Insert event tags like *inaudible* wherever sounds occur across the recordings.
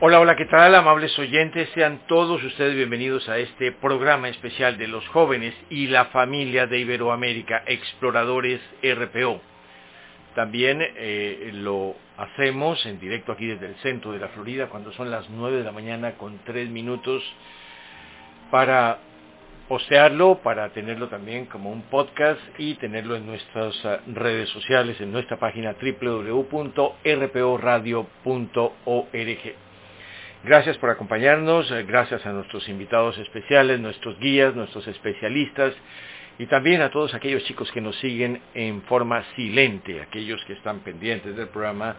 Hola, hola, ¿qué tal, amables oyentes? Sean todos ustedes bienvenidos a este programa especial de los jóvenes y la familia de Iberoamérica, Exploradores RPO. También eh, lo hacemos en directo aquí desde el centro de la Florida cuando son las 9 de la mañana con 3 minutos para postearlo, para tenerlo también como un podcast y tenerlo en nuestras ah, redes sociales, en nuestra página www.rporadio.org. Gracias por acompañarnos, eh, gracias a nuestros invitados especiales, nuestros guías, nuestros especialistas y también a todos aquellos chicos que nos siguen en forma silente, aquellos que están pendientes del programa,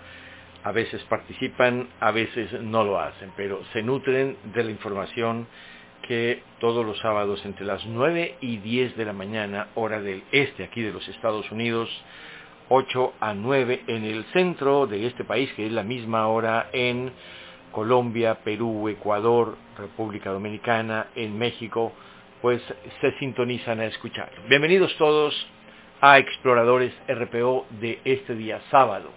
a veces participan, a veces no lo hacen, pero se nutren de la información que todos los sábados entre las 9 y 10 de la mañana, hora del este aquí de los Estados Unidos, 8 a 9 en el centro de este país, que es la misma hora en Colombia, Perú, Ecuador, República Dominicana, en México, pues se sintonizan a escuchar. Bienvenidos todos a Exploradores RPO de este día sábado,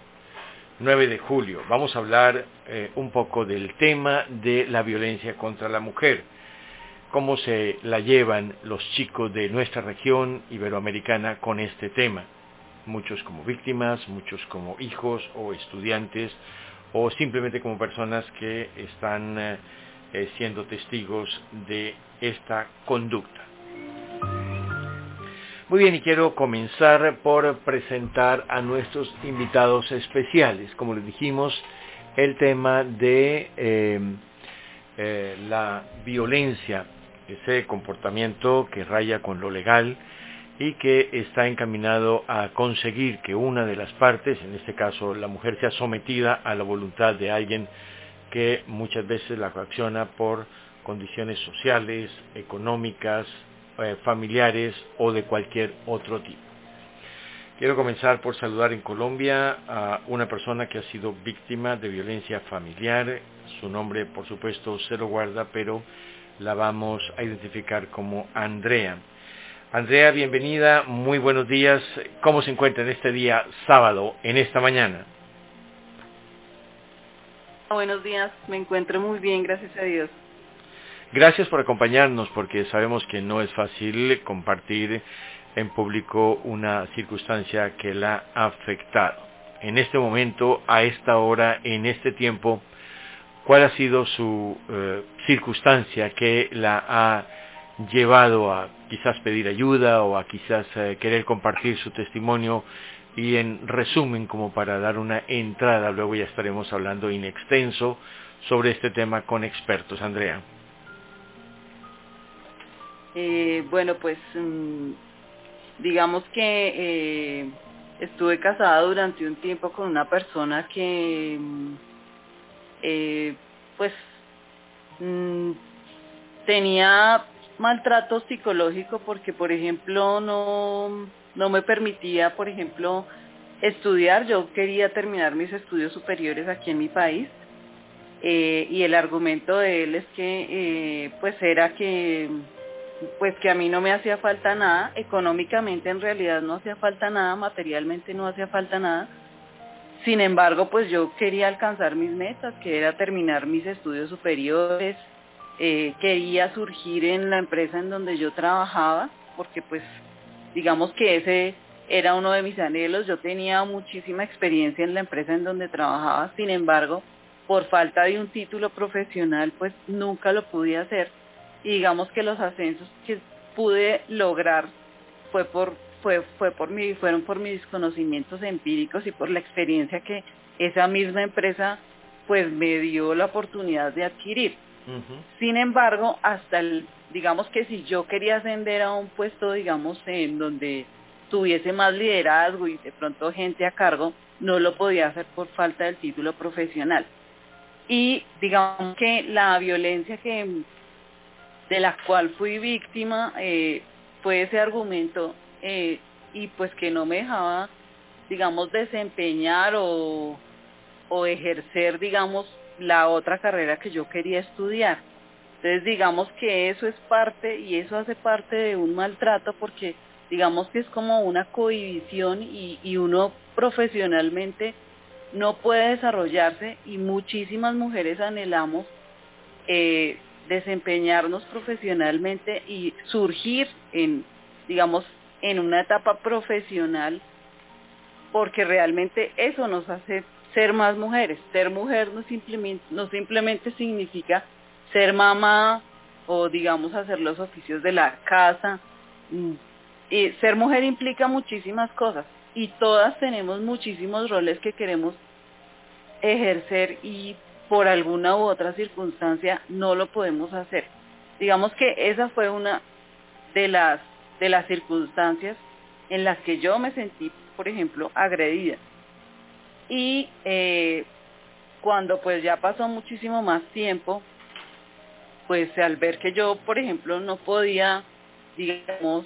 9 de julio. Vamos a hablar eh, un poco del tema de la violencia contra la mujer, cómo se la llevan los chicos de nuestra región iberoamericana con este tema. Muchos como víctimas, muchos como hijos o estudiantes o simplemente como personas que están eh, eh, siendo testigos de esta conducta. Muy bien, y quiero comenzar por presentar a nuestros invitados especiales. Como les dijimos, el tema de em, eh, la violencia, ese comportamiento que raya con lo legal, y que está encaminado a conseguir que una de las partes, en este caso la mujer, sea sometida a la voluntad de alguien que muchas veces la coacciona por condiciones sociales, económicas, eh, familiares o de cualquier otro tipo. Quiero comenzar por saludar en Colombia a una persona que ha sido víctima de violencia familiar. Su nombre, por supuesto, se lo guarda, pero la vamos a identificar como Andrea. Andrea, bienvenida, muy buenos días. ¿Cómo se encuentra en este día sábado, en esta mañana? Buenos días, me encuentro muy bien, gracias a Dios. Gracias por acompañarnos porque sabemos que no es fácil compartir en público una circunstancia que la ha afectado. En este momento, a esta hora, en este tiempo, ¿cuál ha sido su eh, circunstancia que la ha llevado a quizás pedir ayuda o a quizás eh, querer compartir su testimonio y en resumen como para dar una entrada, luego ya estaremos hablando in extenso sobre este tema con expertos. Andrea. Eh, bueno, pues mm, digamos que eh, estuve casada durante un tiempo con una persona que mm, eh, pues mm, tenía maltrato psicológico porque, por ejemplo, no, no me permitía, por ejemplo, estudiar. Yo quería terminar mis estudios superiores aquí en mi país. Eh, y el argumento de él es que, eh, pues, era que, pues, que a mí no me hacía falta nada. Económicamente, en realidad, no hacía falta nada. Materialmente, no hacía falta nada. Sin embargo, pues yo quería alcanzar mis metas, que era terminar mis estudios superiores, eh, quería surgir en la empresa en donde yo trabajaba, porque pues digamos que ese era uno de mis anhelos, yo tenía muchísima experiencia en la empresa en donde trabajaba, sin embargo, por falta de un título profesional, pues nunca lo pude hacer. Y digamos que los ascensos que pude lograr fue por fue fue por mí fueron por mis conocimientos empíricos y por la experiencia que esa misma empresa pues me dio la oportunidad de adquirir. Sin embargo, hasta el, digamos que si yo quería ascender a un puesto, digamos, en donde tuviese más liderazgo y de pronto gente a cargo, no lo podía hacer por falta del título profesional. Y digamos que la violencia que de la cual fui víctima eh, fue ese argumento eh, y pues que no me dejaba, digamos, desempeñar o, o ejercer, digamos, la otra carrera que yo quería estudiar. Entonces, digamos que eso es parte y eso hace parte de un maltrato porque digamos que es como una cohibición y, y uno profesionalmente no puede desarrollarse y muchísimas mujeres anhelamos eh, desempeñarnos profesionalmente y surgir en, digamos, en una etapa profesional porque realmente eso nos hace ser más mujeres. Ser mujer no simplemente, no simplemente significa ser mamá o digamos hacer los oficios de la casa, mm, y ser mujer implica muchísimas cosas y todas tenemos muchísimos roles que queremos ejercer y por alguna u otra circunstancia no lo podemos hacer. Digamos que esa fue una de las de las circunstancias en las que yo me sentí, por ejemplo, agredida. Y eh, cuando pues ya pasó muchísimo más tiempo, pues al ver que yo, por ejemplo, no podía, digamos,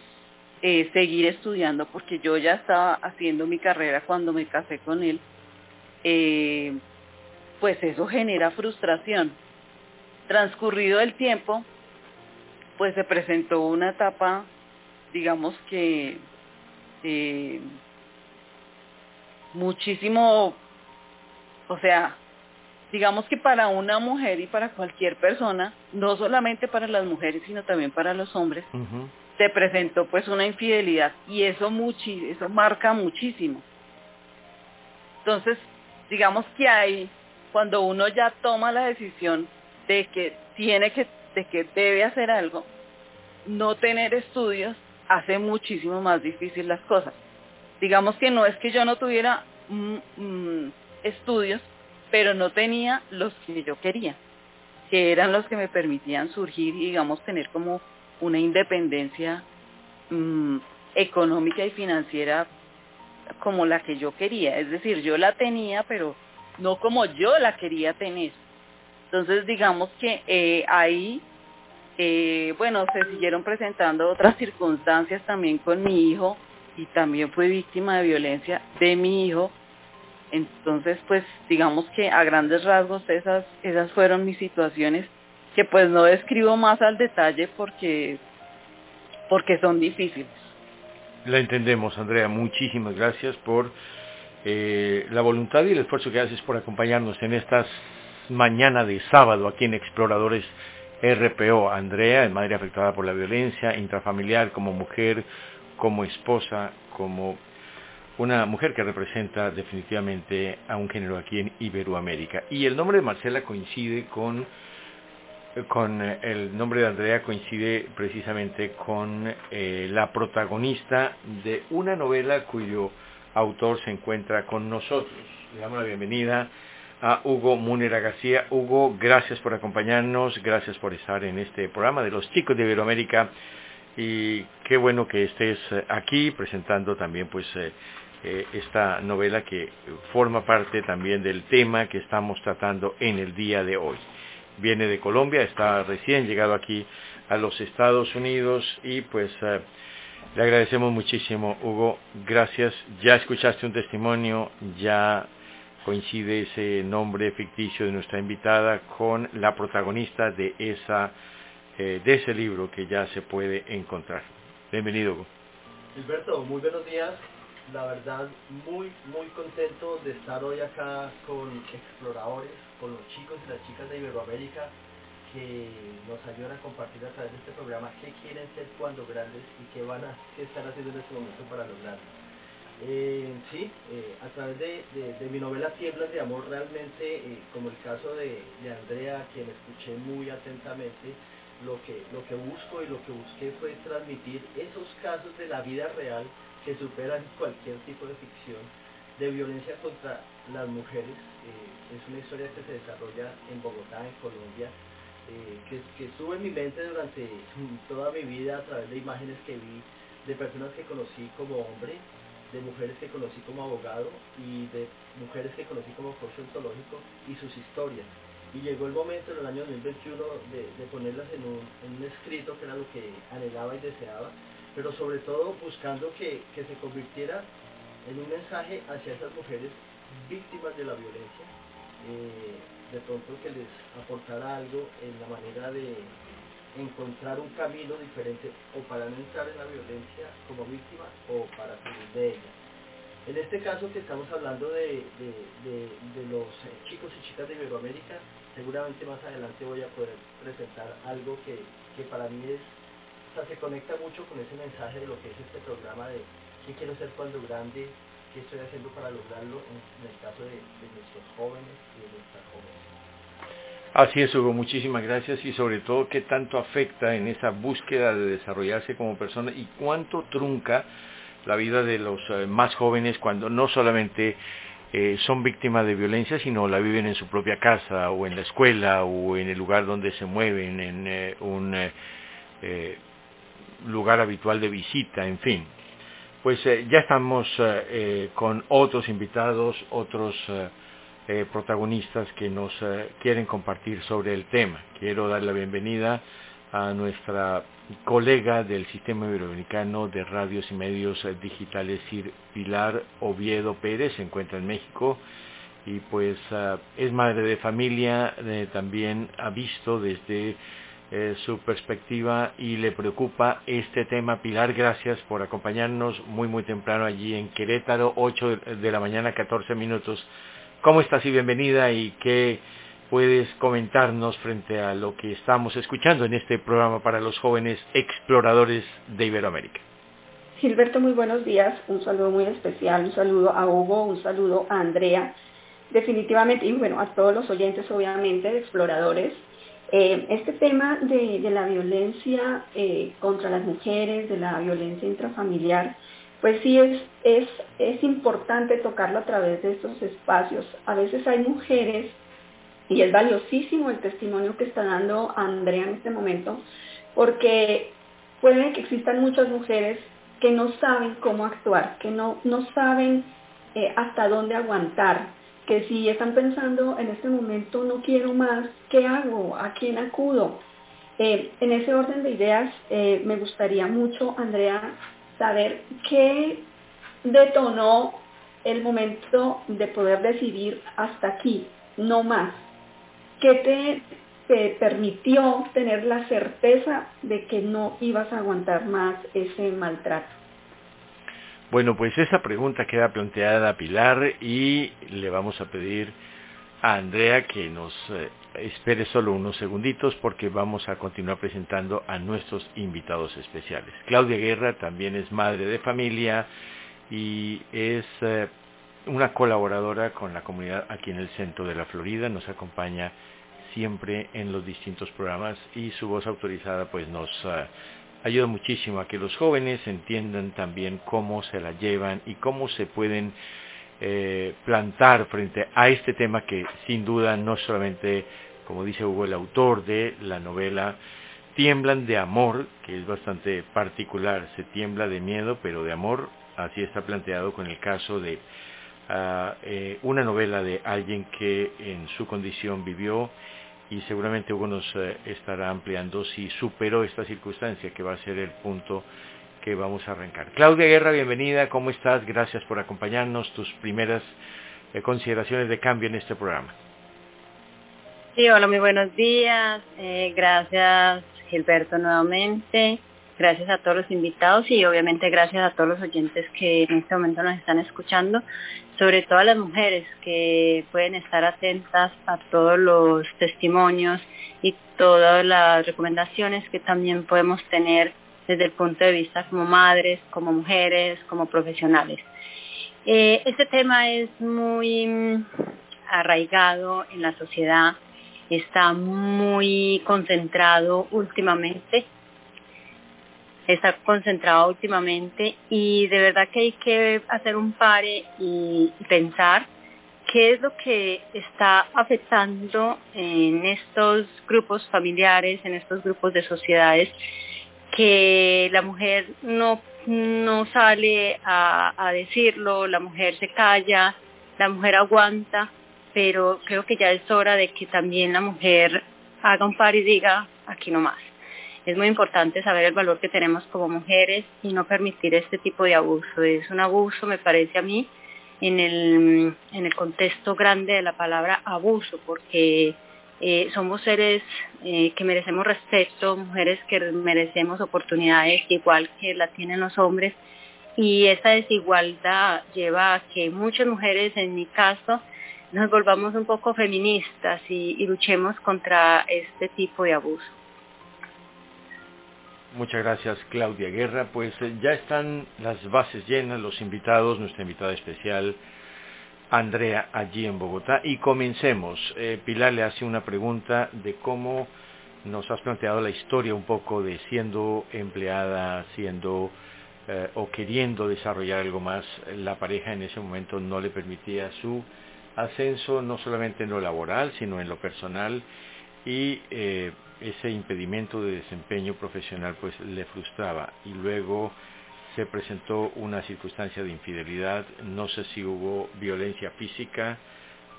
eh, seguir estudiando porque yo ya estaba haciendo mi carrera cuando me casé con él, eh, pues eso genera frustración. Transcurrido el tiempo, pues se presentó una etapa, digamos que eh, muchísimo, o sea, digamos que para una mujer y para cualquier persona, no solamente para las mujeres, sino también para los hombres, se presentó pues una infidelidad y eso muchi eso marca muchísimo. Entonces, digamos que hay cuando uno ya toma la decisión de que tiene que de que debe hacer algo, no tener estudios hace muchísimo más difícil las cosas. Digamos que no es que yo no tuviera mm, mm, estudios, pero no tenía los que yo quería, que eran los que me permitían surgir y digamos tener como una independencia mm, económica y financiera como la que yo quería. Es decir, yo la tenía, pero no como yo la quería tener. Entonces, digamos que eh, ahí, eh, bueno, se siguieron presentando otras circunstancias también con mi hijo y también fue víctima de violencia de mi hijo. Entonces, pues, digamos que a grandes rasgos esas, esas fueron mis situaciones que pues no describo más al detalle porque porque son difíciles. La entendemos, Andrea. Muchísimas gracias por eh, la voluntad y el esfuerzo que haces por acompañarnos en estas mañana de sábado aquí en Exploradores RPO. Andrea, madre afectada por la violencia intrafamiliar, como mujer, como esposa, como una mujer que representa definitivamente a un género aquí en Iberoamérica. Y el nombre de Marcela coincide con con eh, el nombre de Andrea coincide precisamente con eh, la protagonista de una novela cuyo autor se encuentra con nosotros. Le damos la bienvenida a Hugo Munera García. Hugo, gracias por acompañarnos, gracias por estar en este programa de los chicos de Iberoamérica y qué bueno que estés eh, aquí presentando también pues esta novela que forma parte también del tema que estamos tratando en el día de hoy viene de Colombia, está recién llegado aquí a los Estados Unidos y pues eh, le agradecemos muchísimo, Hugo. Gracias. Ya escuchaste un testimonio, ya coincide ese nombre ficticio de nuestra invitada con la protagonista de esa eh, de ese libro que ya se puede encontrar. Bienvenido. Gilberto, muy buenos días. La verdad, muy, muy contento de estar hoy acá con exploradores con los chicos y las chicas de Iberoamérica que nos ayudan a compartir a través de este programa qué quieren ser cuando grandes y qué van a qué están haciendo en este momento para lograrlo. Eh, sí, eh, a través de, de, mi novela Tiemblas de Amor, realmente, eh, como el caso de, de Andrea, quien escuché muy atentamente, lo que, lo que busco y lo que busqué fue transmitir esos casos de la vida real que superan cualquier tipo de ficción de violencia contra las mujeres. Eh, es una historia que se desarrolla en Bogotá, en Colombia, eh, que, que, estuvo en mi mente durante *laughs* toda mi vida a través de imágenes que vi de personas que conocí como hombre, de mujeres que conocí como abogado y de mujeres que conocí como coach ontológico y sus historias. Y llegó el momento en el año 2021 de, ponerlas en un, en un, escrito que era lo que anhelaba y deseaba, pero sobre todo buscando que, que se convirtiera en un mensaje hacia esas mujeres víctimas de la violencia, eh, de pronto que les aportara algo en la manera de encontrar un camino diferente o para no entrar en la violencia como víctima o para salir de ella. En este caso que estamos hablando de, de, los eh, chicos y chicas de Iberoamérica, seguramente más adelante voy a poder presentar algo que, que para mí es, o sea, se conecta mucho con ese mensaje de lo que es este programa de qué quiero ser cuando grande, qué estoy haciendo para lograrlo en, en el caso de, nuestros jóvenes y de nuestras jóvenes. Así es, Hugo, muchísimas gracias y sobre todo qué tanto afecta en esa búsqueda de desarrollarse como persona y cuánto trunca la vida de los eh, más jóvenes cuando no solamente eh, son víctimas de violencia, sino la viven en su propia casa o en la escuela o en el lugar donde se mueven, en eh, un lugar habitual de visita, en fin. Pues ya estamos con otros invitados, otros eh, protagonistas que nos eh, quieren compartir sobre el tema. Quiero dar la bienvenida nuestra colega del Sistema Iberoamericano de Radios y Medios eh, Digitales, Pilar Oviedo Pérez, se encuentra en México y pues es madre de familia, también ha visto desde su perspectiva y le preocupa este tema. Pilar, gracias por acompañarnos muy muy temprano allí en Querétaro, 8 de la mañana, 14 minutos ¿Cómo estás y bienvenida y qué puedes comentarnos frente a lo que estamos escuchando en este programa para los jóvenes exploradores de Iberoamérica? Gilberto, muy buenos días. Un saludo muy especial, un saludo a Hugo, un saludo a Andrea. Definitivamente, y bueno, a todos los oyentes, obviamente, de exploradores. Eh, este tema de, de la violencia eh, contra las mujeres, de la violencia intrafamiliar, pues sí es, es, es importante tocarlo a través de estos espacios. A veces hay mujeres, y es valiosísimo el testimonio que está dando Andrea en este momento, porque puede que existan muchas mujeres que no saben cómo actuar, que no, no saben eh, hasta dónde aguantar, que si están pensando en este momento no quiero más, ¿qué hago? ¿A quién acudo? Eh, en ese orden de ideas, eh, me gustaría mucho, Andrea, saber qué detonó el momento de poder decidir hasta aquí, no más. ¿Qué te, te permitió tener la certeza de que no ibas a aguantar más ese maltrato? Bueno, pues esa pregunta queda planteada a Pilar y le vamos a pedir a Andrea que nos eh, espere solo unos segunditos porque vamos a continuar presentando a nuestros invitados especiales. Claudia Guerra también es madre de familia y es eh, una colaboradora con la comunidad aquí en el centro de la Florida, nos acompaña siempre en los distintos programas y su voz autorizada pues nos eh, ayuda muchísimo a que los jóvenes entiendan también cómo se la llevan y cómo se pueden eh, plantar frente a este tema que sin duda no solamente como dice Hugo, el autor de la novela, tiemblan de amor, que es bastante particular, se tiembla de miedo, pero de amor, así está planteado con el caso de eh, una novela de alguien que en su condición vivió y seguramente Hugo nos eh, estará ampliando si superó esta circunstancia, que va a ser el punto que vamos a arrancar. Claudia Guerra, bienvenida, ¿cómo estás? Gracias por acompañarnos, tus primeras eh, consideraciones de cambio en este programa. Sí, hola, muy buenos días. Eh, gracias, Gilberto, nuevamente. Gracias a todos los invitados y obviamente gracias a todos los oyentes que en este momento nos están escuchando, sobre todo a las mujeres que pueden estar atentas a todos los testimonios y todas las recomendaciones que también podemos tener desde el punto de vista como madres, como mujeres, como profesionales. Eh, este tema es muy arraigado en la sociedad está muy concentrado últimamente, está concentrado últimamente y de verdad que hay que hacer un pare y pensar qué es lo que está afectando en estos grupos familiares, en estos grupos de sociedades, que la mujer no no sale a, a decirlo, la mujer se calla, la mujer aguanta, pero creo que ya es hora de que también la mujer haga un par y diga, aquí no más. Es muy importante saber el valor que tenemos como mujeres y no permitir este tipo de abuso. Es un abuso, me parece a mí, en el, contexto grande de la palabra abuso, porque eh, somos seres eh, que merecemos respeto, mujeres que merecemos oportunidades igual que la tienen los hombres y esa desigualdad lleva a que muchas mujeres, en mi caso, nos volvamos un poco feministas y, y luchemos contra este tipo de abuso. Muchas gracias Claudia Guerra. Pues eh, ya están las bases llenas, los invitados, nuestra invitada especial Andrea allí en Bogotá. Y comencemos. Eh, Pilar le hace una pregunta de cómo nos has planteado la historia un poco de siendo empleada, siendo eh, o queriendo desarrollar algo más. La pareja en ese momento no le permitía su ascenso, no solamente en lo laboral, sino en lo personal. Y eh, ese impedimento de desempeño profesional pues le frustraba y luego se presentó una circunstancia de infidelidad, no sé si hubo violencia física,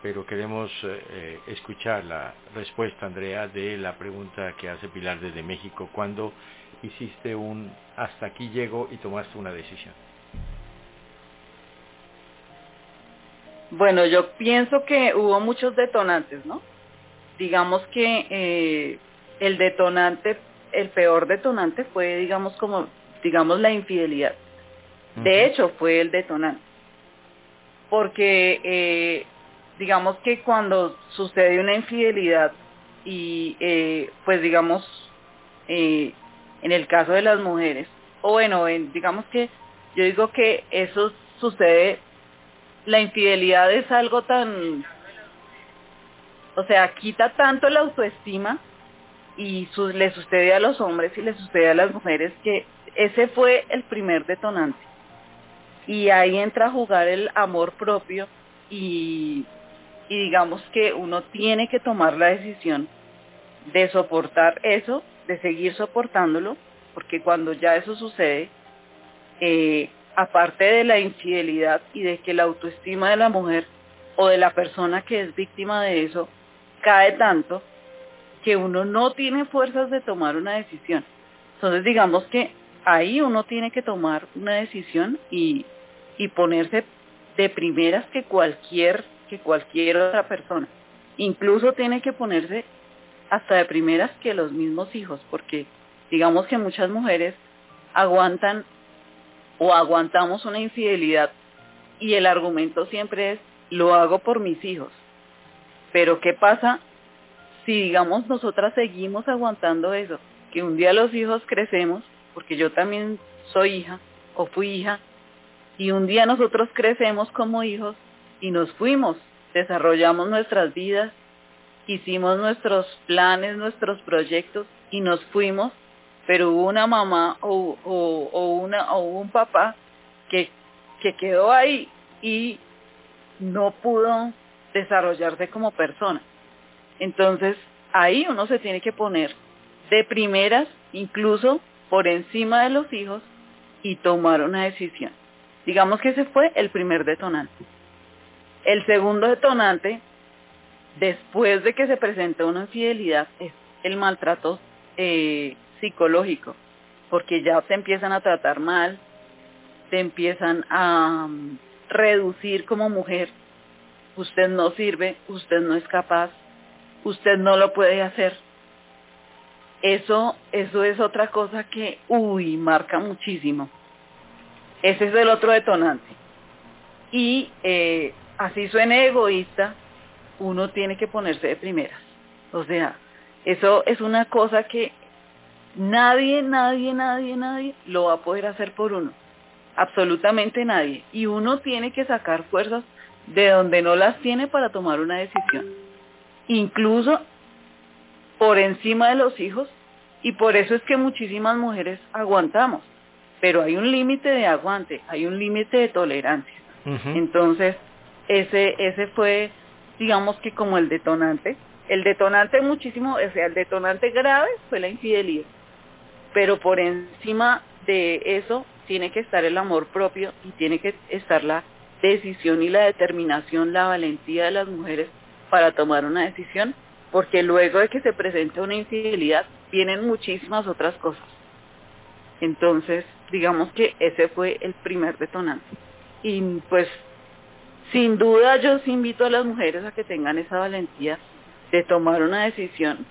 pero queremos eh, escuchar la respuesta, Andrea, de la pregunta que hace Pilar desde México, cuando hiciste un hasta aquí llego y tomaste una decisión. Bueno, yo pienso que hubo muchos detonantes, ¿no? Digamos que eh, el detonante, el peor detonante fue, digamos, como, digamos, la infidelidad. De hecho, fue el detonante. Porque, eh, digamos que cuando sucede una infidelidad y, eh, pues, digamos, eh, en el caso de las mujeres, o bueno, en, digamos que yo digo que eso sucede, la infidelidad es algo tan, o sea, quita tanto la autoestima y su, le sucede a los hombres y le sucede a las mujeres que ese fue el primer detonante. Y ahí entra a jugar el amor propio y, digamos que uno tiene que tomar la decisión de soportar eso, de seguir soportándolo, porque cuando ya eso sucede, eh, aparte de la infidelidad y de que la autoestima de la mujer o de la persona que es víctima de eso cae tanto, que uno no tiene fuerzas de tomar una decisión. Entonces digamos que ahí uno tiene que tomar una decisión y, y ponerse de primeras que cualquier que cualquier otra persona. Incluso tiene que ponerse hasta de primeras que los mismos hijos, porque digamos que muchas mujeres aguantan o aguantamos una infidelidad y el argumento siempre es lo hago por mis hijos. Pero ¿qué pasa si digamos nosotras seguimos aguantando eso, que un día los hijos crecemos, porque yo también soy hija o fui hija, y un día nosotros crecemos como hijos y nos fuimos, desarrollamos nuestras vidas, hicimos nuestros planes, nuestros proyectos y nos fuimos, pero hubo una mamá o, o, una, o un papá que, que quedó ahí y no pudo desarrollarse como persona. Entonces, ahí uno se tiene que poner de primeras, incluso por encima de los hijos, y tomar una decisión. Digamos que ese fue el primer detonante. El segundo detonante, después de que se presentó una infidelidad, es el maltrato eh, psicológico, porque ya te empiezan a tratar mal, te empiezan a um, reducir como mujer, usted no sirve, usted no es capaz, usted no lo puede hacer. Eso, eso es otra cosa que, uy, marca muchísimo. Ese es el otro detonante. Y eh, así suene egoísta, uno tiene que ponerse de primeras. O sea, eso es una cosa que nadie, nadie, nadie, nadie lo va a poder hacer por uno. Absolutamente nadie. Y uno tiene que sacar fuerzas de donde no las tiene para tomar una decisión incluso por encima de los hijos, y por eso es que muchísimas mujeres aguantamos, pero hay un límite de aguante, hay un límite de tolerancia. Entonces, ese, ese fue, digamos que como el detonante. El detonante muchísimo, o sea, el detonante grave fue la infidelidad, pero por encima de eso tiene que estar el amor propio y tiene que estar la decisión y la determinación, la valentía de las mujeres para tomar una decisión, porque luego de que se presente una infidelidad vienen muchísimas otras cosas. Entonces, digamos que ese fue el primer detonante. Y pues, sin duda yo os invito a las mujeres a que tengan esa valentía de tomar una decisión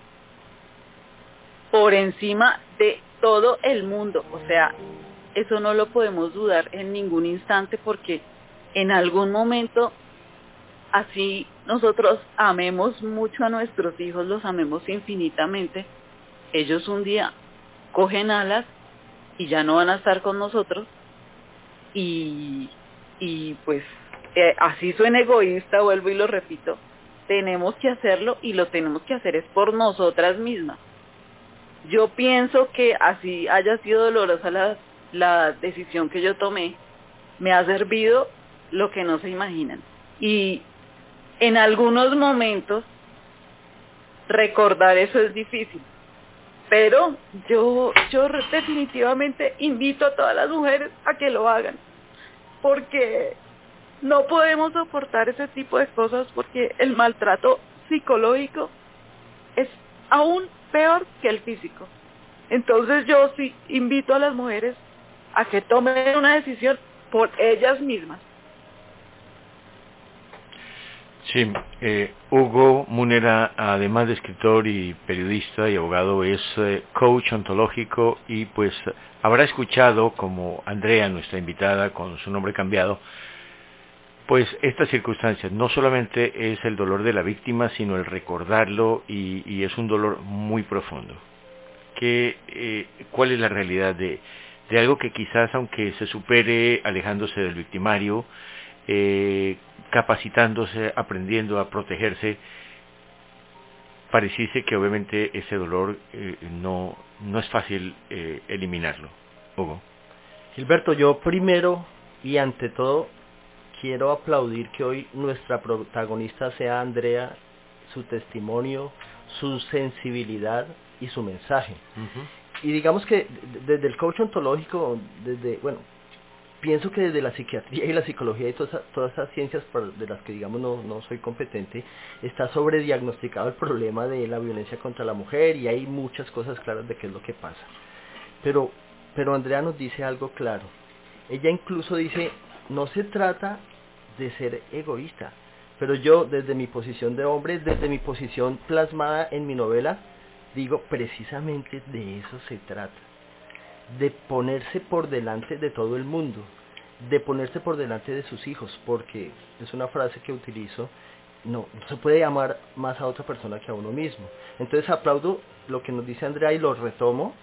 por encima de todo el mundo. O sea, eso no lo podemos dudar en ningún instante porque en algún momento así nosotros amemos mucho a nuestros hijos, los amemos infinitamente, ellos un día cogen alas y ya no van a estar con nosotros y, y pues eh, así suena egoísta, vuelvo y lo repito, tenemos que hacerlo y lo tenemos que hacer es por nosotras mismas. Yo pienso que así haya sido dolorosa la, la decisión que yo tomé, me ha servido lo que no se imaginan. Y en algunos momentos recordar eso es difícil. Pero yo, yo definitivamente invito a todas las mujeres a que lo hagan, porque no podemos soportar ese tipo de cosas porque el maltrato psicológico es aún peor que el físico. Entonces yo sí invito a las mujeres a que tomen una decisión por ellas mismas. Sí, eh, Hugo Munera, además de escritor y periodista y abogado, es eh, coach ontológico y pues habrá escuchado, como Andrea, nuestra invitada, con su nombre cambiado, pues estas circunstancias. No solamente es el dolor de la víctima, sino el recordarlo y, y es un dolor muy profundo. ¿Qué, eh, ¿Cuál es la realidad de, de algo que quizás, aunque se supere alejándose del victimario, eh, capacitándose, aprendiendo a protegerse, pareciese que obviamente ese dolor eh, no, no es fácil eh, eliminarlo. Hugo. Gilberto, yo primero y ante todo quiero aplaudir que hoy nuestra protagonista sea Andrea, su testimonio, su sensibilidad y su mensaje. Y digamos que desde el coach ontológico, desde, bueno, pienso que desde la psiquiatría y la psicología y todas, todas esas ciencias de las que digamos no, no soy competente, está sobrediagnosticado el problema de la violencia contra la mujer y hay muchas cosas claras de qué es lo que pasa. Pero, pero Andrea nos dice algo claro. Ella incluso dice, no se trata de ser egoísta, pero yo desde mi posición de hombre, desde mi posición plasmada en mi novela, digo, precisamente de eso se trata de ponerse por delante de todo el mundo, de ponerse por delante de sus hijos, porque es una frase que utilizo, no, no se puede llamar más a otra persona que a uno mismo. Entonces aplaudo lo que nos dice Andrea y lo retomo,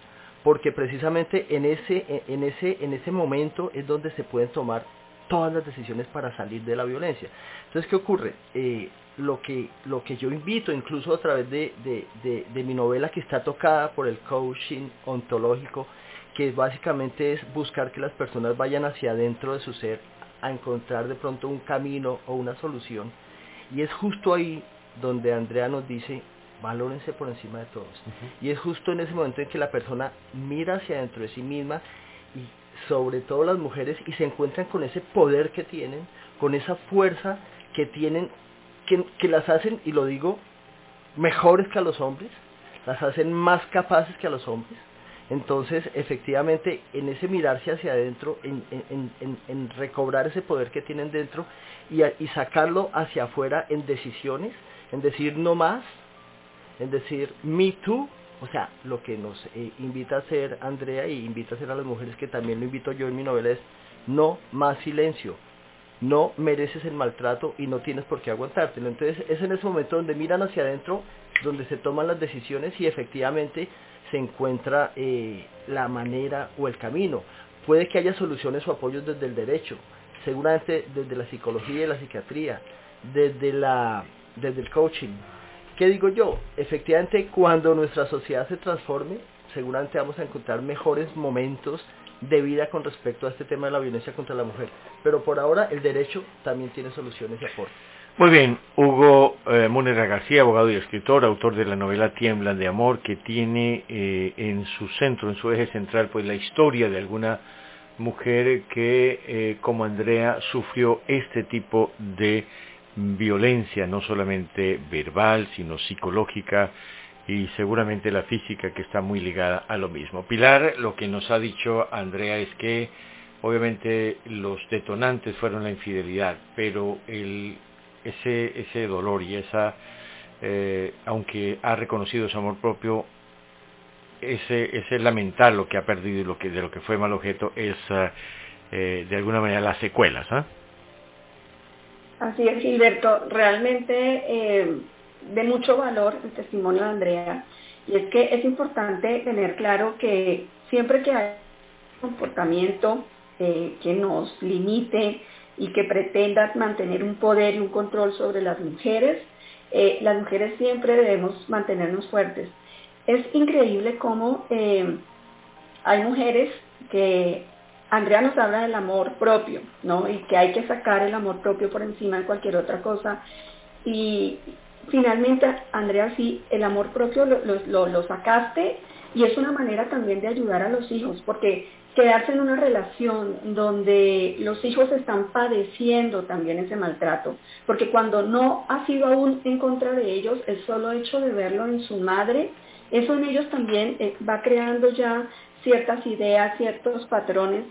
porque precisamente en ese, en ese, en ese momento es donde se pueden tomar todas las decisiones para salir de la violencia. Entonces, ¿qué ocurre? Eh, lo que lo que yo invito incluso a través de, de, de, de, mi novela que está tocada por el coaching ontológico que básicamente es buscar que las personas vayan hacia adentro de su ser a encontrar de pronto un camino o una solución. Y es justo ahí donde Andrea nos dice, valórense por encima de todos. Y es justo en ese momento en que la persona mira hacia adentro de sí misma y sobre todo las mujeres y se encuentran con ese poder que tienen, con esa fuerza que tienen, que, que las hacen, y lo digo, mejores que a los hombres, las hacen más capaces que a los hombres entonces, efectivamente, en ese mirarse hacia adentro, en, en, en, en recobrar ese poder que tienen dentro y, y, sacarlo hacia afuera en decisiones, en decir no más, en decir me too, o sea, lo que nos eh, invita a hacer Andrea y invita a hacer a las mujeres que también lo invito yo en mi novela es no más silencio, no mereces el maltrato y no tienes por qué aguantártelo. Entonces es en ese momento donde miran hacia adentro, donde se toman las decisiones y efectivamente se encuentra eh, la manera o el camino. Puede que haya soluciones o apoyos desde el derecho, seguramente desde la psicología y la psiquiatría, desde, la, desde el coaching. ¿Qué digo yo? Efectivamente, cuando nuestra sociedad se transforme, seguramente vamos a encontrar mejores momentos de vida con respecto a este tema de la violencia contra la mujer. Pero por ahora el derecho también tiene soluciones y aportes. Muy bien, Hugo eh, García, abogado y escritor, autor de la novela Tiemblan de Amor, que tiene eh, en su centro, en su eje central, pues la historia de alguna mujer que, eh, como Andrea, sufrió este tipo de violencia, no solamente verbal, sino psicológica y seguramente la física que está muy ligada a lo mismo. Pilar, lo que nos ha dicho Andrea es que obviamente los detonantes fueron la infidelidad, pero el, ese, ese dolor y esa, eh, aunque ha reconocido su amor propio, ese, ese lamentar lo que ha perdido y lo que, de lo que fue mal objeto es eh, de alguna manera las secuelas. ¿ah? Así es, Gilberto. Realmente eh, de mucho valor el testimonio de Andrea. Y es que es importante tener claro que siempre que hay comportamiento eh, que nos limite y que pretenda mantener un poder y un control sobre las mujeres, eh, las mujeres siempre debemos mantenernos fuertes. Es increíble cómo eh, hay mujeres que Andrea nos habla del amor propio, ¿no? Y que hay que sacar el amor propio por encima de cualquier otra cosa. Y finalmente, Andrea, sí, el amor propio lo, lo, lo, sacaste y es una manera también de ayudar a los hijos, porque quedarse en una relación donde los hijos están padeciendo también ese maltrato, porque cuando no ha sido aún en contra de ellos, el solo hecho de verlo en su madre, eso en ellos también eh, va creando ya ciertas ideas, ciertos patrones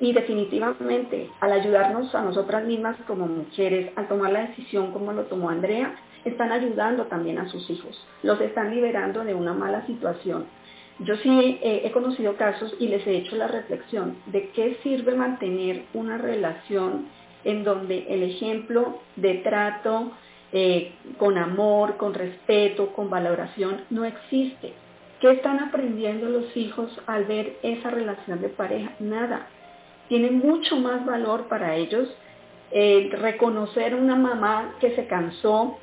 y definitivamente, al ayudarnos a nosotras mismas como mujeres, al tomar la decisión como lo tomó Andrea, están ayudando también a sus hijos, los están liberando de una mala situación. Yo sí he conocido casos y les he hecho la reflexión de qué sirve mantener una relación en donde el ejemplo de trato eh, con amor, con respeto, con valoración no existe. ¿Qué están aprendiendo los hijos al ver esa relación de pareja? Nada tiene mucho más valor para ellos el reconocer una mamá que se cansó,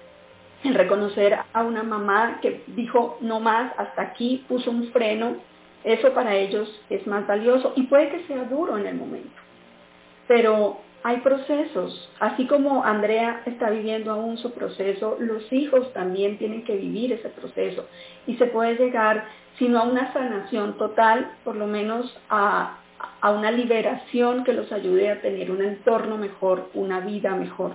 el reconocer a una mamá que dijo no más, hasta aquí, puso un freno, eso para ellos es más valioso y puede que sea duro en el momento. Pero hay procesos, así como Andrea está viviendo aún su proceso, los hijos también tienen que vivir ese proceso y se puede llegar, si no a una sanación total, por lo menos a a una liberación que los ayude a tener un entorno mejor, una vida mejor.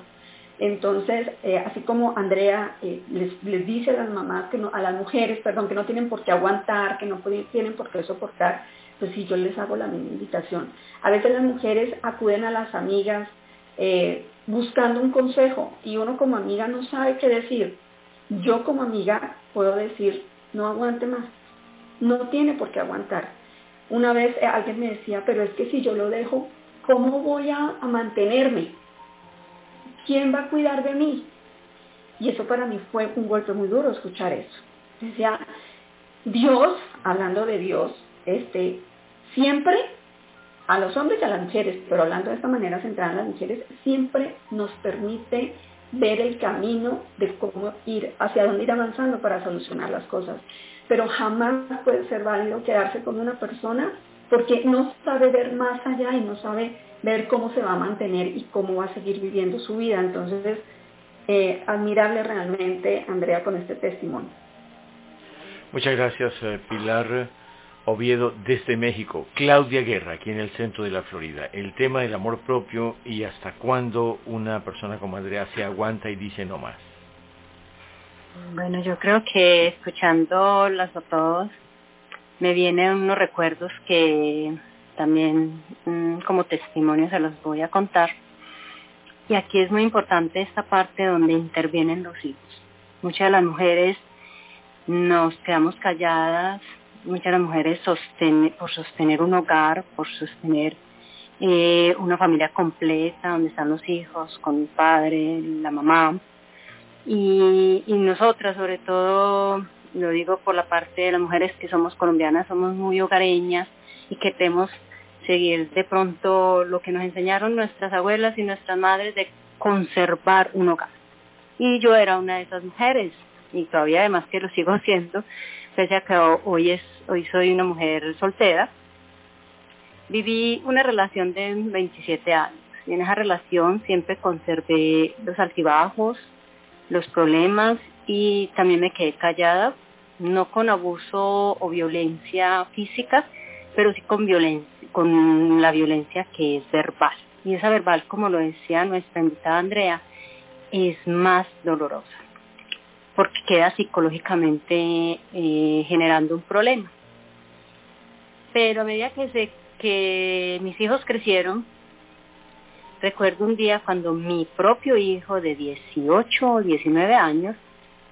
Entonces, eh, así como Andrea eh, les, dice a las mamás, que no, a las mujeres, perdón, que no tienen por qué aguantar, que no tienen por qué soportar, pues sí, yo les hago la misma invitación. A veces las mujeres acuden a las amigas eh, buscando un consejo y uno como amiga no sabe qué decir. Yo como amiga puedo decir, no aguante más, no tiene por qué aguantar una vez eh, alguien me decía, pero es que si yo lo dejo, ¿cómo voy a, mantenerme? ¿Quién va a cuidar de mí? Y eso para mí fue un golpe muy duro escuchar eso. Decía, Dios, hablando de Dios, este, siempre a los hombres y a las mujeres, pero hablando de esta manera centrada en las mujeres, siempre nos permite ver el camino de cómo ir, hacia dónde ir avanzando para solucionar las cosas pero jamás puede ser válido quedarse con una persona porque no sabe ver más allá y no sabe ver cómo se va a mantener y cómo va a seguir viviendo su vida. Entonces, eh, admirable realmente, Andrea, con este testimonio. Muchas gracias, eh, Pilar Oviedo, desde México. Claudia Guerra, aquí en el centro de la Florida. El tema del amor propio y hasta cuándo una persona como Andrea se aguanta y dice no más. Bueno, yo creo que escuchándolas a todos me vienen unos recuerdos que también mm, como testimonio se los voy a contar. Y aquí es muy importante esta parte donde intervienen los hijos. Muchas de las mujeres nos quedamos calladas, muchas de las mujeres por sostener un hogar, por sostener eh, una familia completa donde están los hijos, con el padre, la mamá, y, y nosotras, sobre todo, lo digo por la parte de las mujeres que somos colombianas, somos muy hogareñas y que queremos seguir de pronto lo que nos enseñaron nuestras abuelas y nuestras madres de conservar un hogar. Y yo era una de esas mujeres y todavía además que lo sigo *laughs* haciendo, pese a que hoy es hoy soy una mujer soltera. Viví una relación de 27 años y en esa relación siempre conservé los altibajos, los problemas y también me quedé callada, no con abuso o violencia física, pero sí con violencia. con la violencia que es verbal. Y esa verbal, como lo decía nuestra invitada Andrea, es más dolorosa, porque queda psicológicamente eh, generando un problema. Pero a medida que, se, que mis hijos crecieron, recuerdo un día cuando mi propio hijo de 18 o 19 años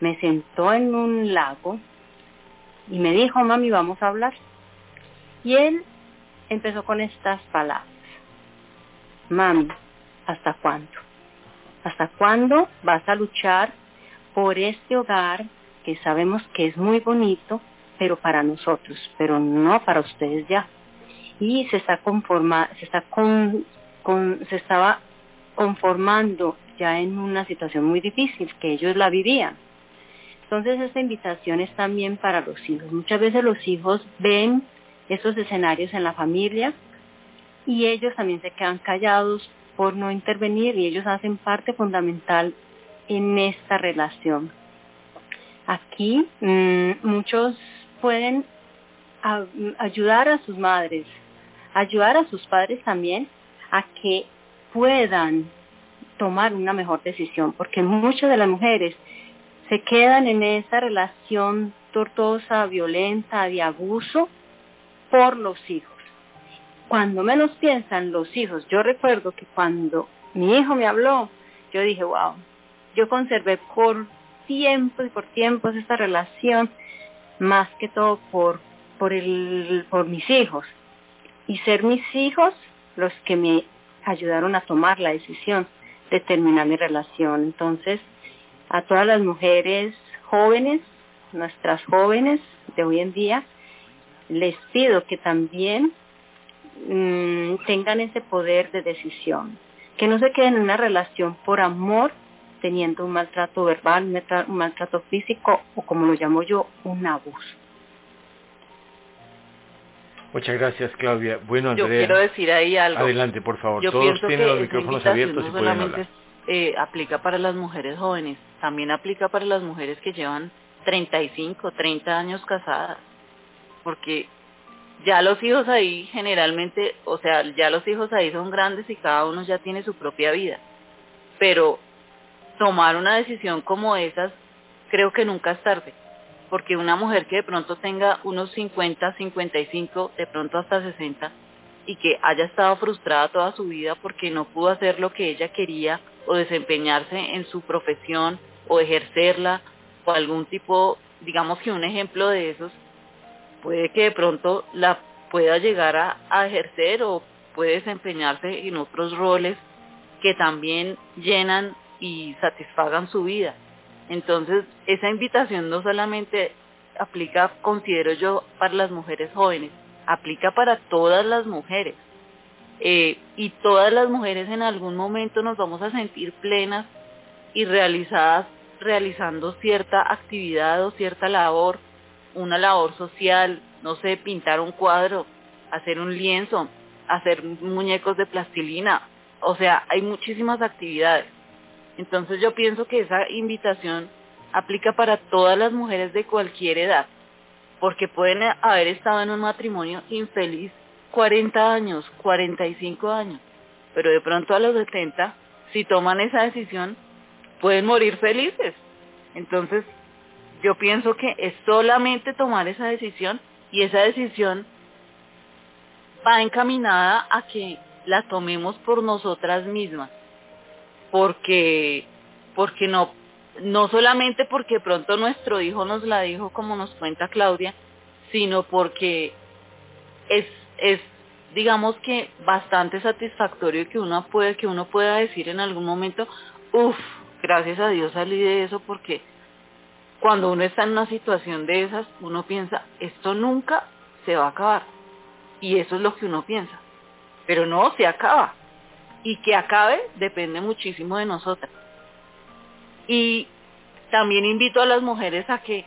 me sentó en un lago y me dijo, mami, vamos a hablar. Y él empezó con estas palabras. Mami, ¿hasta cuándo? ¿Hasta cuándo vas a luchar por este hogar que sabemos que es muy bonito, pero para nosotros, pero no para ustedes ya? Y se está conforma, se está con, con, se estaba conformando ya en una situación muy difícil que ellos la vivían. Entonces esta invitación es también para los hijos. Muchas veces los hijos ven esos escenarios en la familia y ellos también se quedan callados por no intervenir y ellos hacen parte fundamental en esta relación. Aquí mmm, muchos pueden ayudar a sus madres, ayudar a sus padres también a que puedan tomar una mejor decisión, porque muchas de las mujeres se quedan en esa relación tortuosa, violenta, de abuso, por los hijos. Cuando menos piensan los hijos, yo recuerdo que cuando mi hijo me habló, yo dije, wow, yo conservé por tiempos y por tiempos esta relación, más que todo por, por, el, por mis hijos. Y ser mis hijos los que me ayudaron a tomar la decisión de terminar mi relación. Entonces, a todas las mujeres jóvenes, nuestras jóvenes de hoy en día, les pido que también mmm, tengan ese poder de decisión, que no se queden en una relación por amor teniendo un maltrato verbal, un maltrato físico o como lo llamo yo, un abuso. Muchas gracias, Claudia. Bueno, Andrea. Yo quiero decir ahí algo. Adelante, por favor. Yo Todos tienen los micrófonos abiertos no y pueden hablar. Eh, aplica para las mujeres jóvenes, también aplica para las mujeres que llevan 35, 30 años casadas, porque ya los hijos ahí generalmente, o sea, ya los hijos ahí son grandes y cada uno ya tiene su propia vida, pero tomar una decisión como esas creo que nunca es tarde, porque una mujer que de pronto tenga unos 50, 55, de pronto hasta 60, y que haya estado frustrada toda su vida porque no pudo hacer lo que ella quería o desempeñarse en su profesión o ejercerla o algún tipo, digamos que un ejemplo de esos, puede que de pronto la pueda llegar a, ejercer o puede desempeñarse en otros roles que también llenan y satisfagan su vida. Entonces, esa invitación no solamente aplica, considero yo, para las mujeres jóvenes, aplica para todas las mujeres. Eh, y todas las mujeres en algún momento nos vamos a sentir plenas y realizadas realizando cierta actividad o cierta labor, una labor social, no sé, pintar un cuadro, hacer un lienzo, hacer muñecos de plastilina, o sea, hay muchísimas actividades. Entonces yo pienso que esa invitación aplica para todas las mujeres de cualquier edad porque pueden haber estado en un matrimonio infeliz 40 años, 45 años, pero de pronto a los 70, si toman esa decisión, pueden morir felices. Entonces, yo pienso que es solamente tomar esa decisión y esa decisión va encaminada a que la tomemos por nosotras mismas, porque porque no no solamente porque pronto nuestro hijo nos la dijo como nos cuenta Claudia, sino porque es, es digamos que bastante satisfactorio que uno puede, que uno pueda decir en algún momento, uff, gracias a Dios salí de eso porque cuando uno está en una situación de esas, uno piensa, esto nunca se va a acabar. Y eso es lo que uno piensa. Pero no, se acaba. Y que acabe depende muchísimo de nosotras. Y también invito a las mujeres a que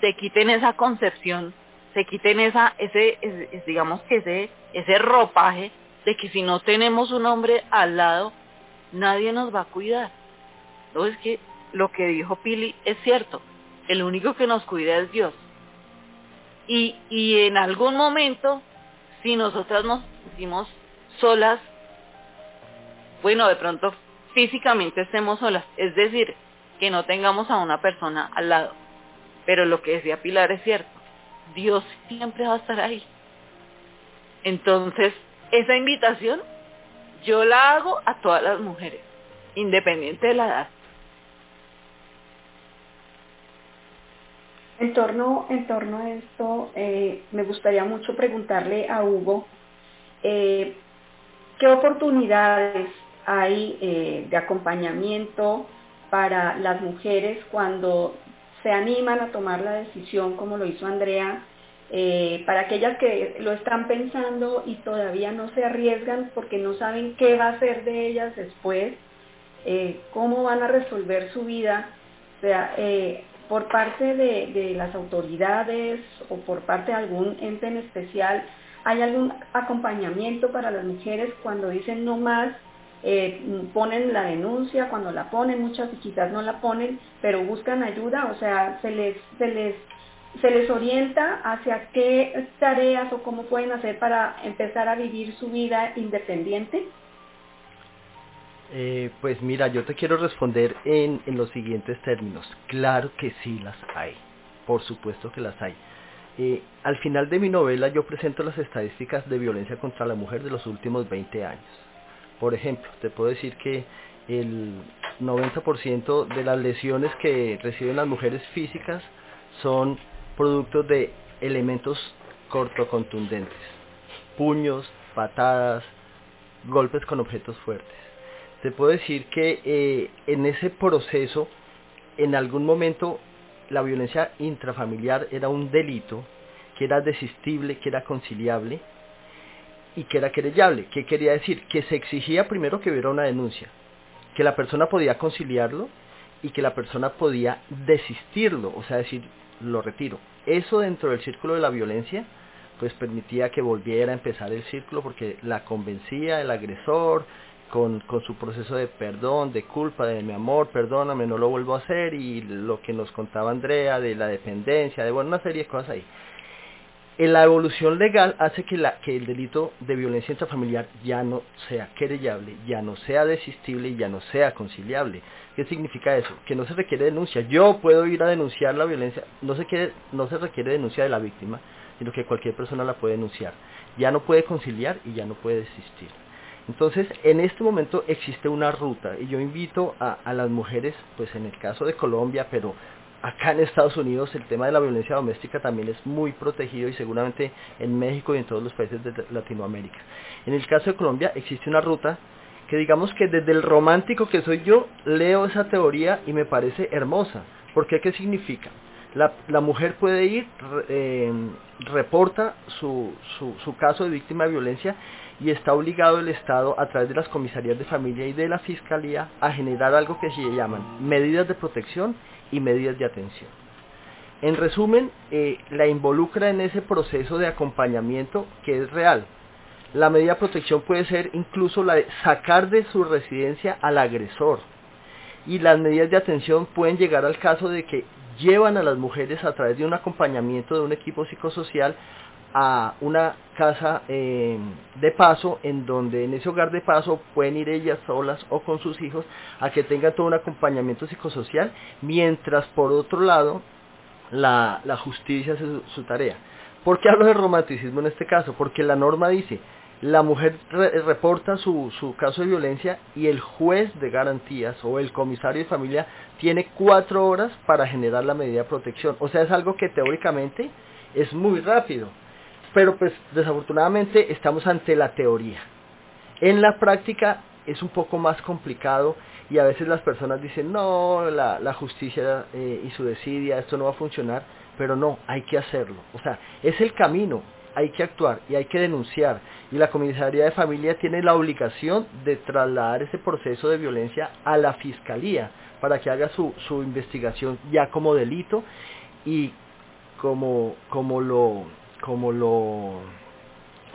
se quiten esa concepción, se quiten esa, ese, digamos que ese, ese ropaje de que si no tenemos un hombre al lado, nadie nos va a cuidar. No es que lo que dijo Pili es cierto, el único que nos cuida es Dios. Y, y en algún momento, si nosotras nos sentimos solas, bueno, de pronto físicamente estemos solas, es decir, que no tengamos a una persona al lado. Pero lo que decía Pilar es cierto, Dios siempre va a estar ahí. Entonces, esa invitación yo la hago a todas las mujeres, independiente de la edad. En torno, en torno a esto, eh, me gustaría mucho preguntarle a Hugo, eh, ¿qué oportunidades hay eh, de acompañamiento para las mujeres cuando se animan a tomar la decisión, como lo hizo Andrea, para aquellas que lo están pensando y todavía no se arriesgan porque no saben qué va a ser de ellas después, cómo van a resolver su vida, o sea, por parte de, las autoridades o por parte de algún ente en especial, ¿hay algún acompañamiento para las mujeres cuando dicen no más? Eh, ponen la denuncia, cuando la ponen, muchas quizás no la ponen, pero buscan ayuda, o sea, se les, se les, se les orienta hacia qué tareas o cómo pueden hacer para empezar a vivir su vida independiente. Eh, pues mira, yo te quiero responder en, en los siguientes términos. Claro que sí las hay, por supuesto que las hay. Eh, al final de mi novela yo presento las estadísticas de violencia contra la mujer de los últimos 20 años. Por ejemplo, te puedo decir que el 90% de las lesiones que reciben las mujeres físicas son productos de elementos cortocontundentes, puños, patadas, golpes con objetos fuertes. Te puedo decir que eh, en ese proceso, en algún momento, la violencia intrafamiliar era un delito que era desistible, que era conciliable y que era querellable. ¿Qué quería decir? Que se exigía primero que hubiera una denuncia, que la persona podía conciliarlo y que la persona podía desistirlo, o sea, decir, lo retiro. Eso dentro del círculo de la violencia, pues permitía que volviera a empezar el círculo porque la convencía el agresor, con, con su proceso de perdón, de culpa, de mi amor, perdóname, no lo vuelvo a hacer, y lo que nos contaba Andrea de la dependencia, de bueno, una serie de cosas ahí. La evolución legal hace que, la, que el delito de violencia intrafamiliar ya no sea querellable, ya no sea desistible y ya no sea conciliable. ¿Qué significa eso? Que no se requiere denuncia. Yo puedo ir a denunciar la violencia, no se, quiere, no se requiere denuncia de la víctima, sino que cualquier persona la puede denunciar. Ya no puede conciliar y ya no puede desistir. Entonces, en este momento existe una ruta y yo invito a, a, las mujeres, pues en el caso de Colombia, pero acá en Estados Unidos el tema de la violencia doméstica también es muy protegido y seguramente en México y en todos los países de Latinoamérica. En el caso de Colombia existe una ruta que digamos que desde el romántico que soy yo leo esa teoría y me parece hermosa. ¿Por qué? ¿Qué significa? La, la mujer puede ir, eh, reporta su, su, su caso de víctima de violencia y está obligado el Estado a través de las comisarías de familia y de la Fiscalía a generar algo que se llaman medidas de protección y medidas de atención. En resumen, eh, la involucra en ese proceso de acompañamiento que es real. La medida de protección puede ser incluso la de sacar de su residencia al agresor. Y las medidas de atención pueden llegar al caso de que llevan a las mujeres a través de un acompañamiento de un equipo psicosocial a una casa eh, de paso en donde en ese hogar de paso pueden ir ellas solas o con sus hijos a que tengan todo un acompañamiento psicosocial mientras por otro lado la, la justicia hace su, tarea. ¿Por qué hablo de romanticismo en este caso? Porque la norma dice la mujer reporta su, su caso de violencia y el juez de garantías o el comisario de familia tiene cuatro horas para generar la medida de protección. O sea, es algo que teóricamente es muy rápido pero pues desafortunadamente estamos ante la teoría. En la práctica es un poco más complicado y a veces las personas dicen, no, la, la justicia eh, y su desidia, esto no va a funcionar, pero no, hay que hacerlo. O sea, es el camino, hay que actuar y hay que denunciar. Y la comisaría de familia tiene la obligación de trasladar ese proceso de violencia a la fiscalía para que haga su, su investigación ya como delito y como, como lo como lo,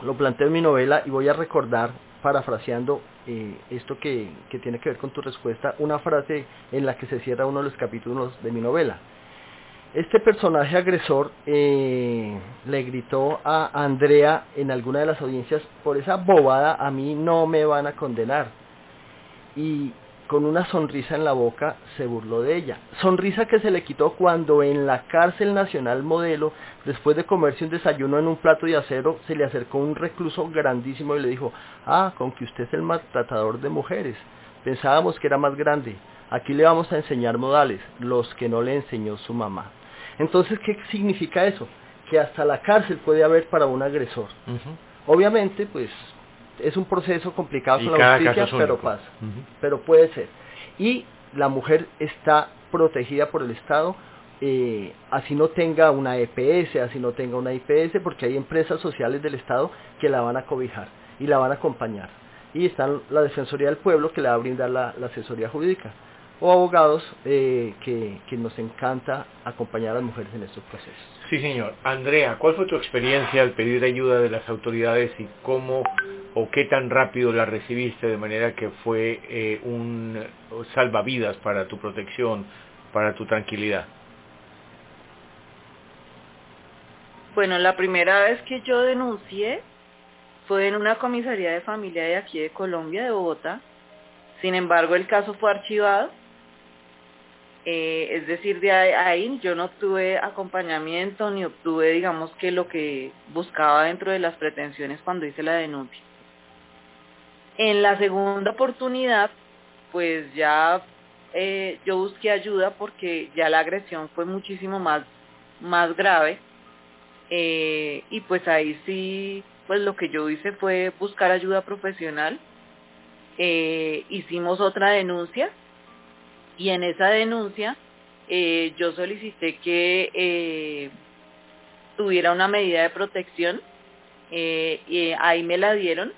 lo planteo en mi novela y voy a recordar, parafraseando eh, esto que, que tiene que ver con tu respuesta, una frase en la que se cierra uno de los capítulos de mi novela. este personaje agresor eh, le gritó a Andrea en alguna de las audiencias, por esa bobada a mí no me van a condenar. Y con una sonrisa en la boca se burló de ella. Sonrisa que se le quitó cuando en la cárcel nacional modelo, después de comerse un desayuno en un plato de acero, se le acercó un recluso grandísimo y le dijo, ah, con que usted es el maltratador de mujeres. Pensábamos que era más grande. Aquí le vamos a enseñar modales, los que no le enseñó su mamá. Entonces, ¿qué significa eso? Que hasta la cárcel puede haber para un agresor. Obviamente, pues es un proceso complicado con la justicia, pero pasa, pero puede ser. Y la mujer está protegida por el Estado, eh, así no tenga una EPS, así no tenga una IPS, porque hay empresas sociales del Estado que la van a cobijar y la van a acompañar. Y está la Defensoría del Pueblo que le va a brindar la asesoría jurídica o abogados eh, que, que, nos encanta acompañar a las mujeres en estos procesos. Sí, señor. Andrea, ¿cuál fue tu experiencia al pedir ayuda de las autoridades y cómo o qué tan rápido la recibiste de manera que fue eh, un salvavidas para tu protección, para tu tranquilidad? Bueno, la primera vez que yo denuncié fue en una comisaría de familia de aquí de Colombia, de Bogotá. Sin embargo, el caso fue archivado eh, es decir, de ahí yo no obtuve acompañamiento ni obtuve, digamos, que lo que buscaba dentro de las pretensiones cuando hice la denuncia. En la segunda oportunidad, pues ya eh, yo busqué ayuda porque ya la agresión fue muchísimo más, más grave. Eh, y pues ahí sí, pues lo que yo hice fue buscar ayuda profesional. Eh, hicimos otra denuncia y en esa denuncia eh, yo solicité que eh, tuviera una medida de protección eh, ahí me la dieron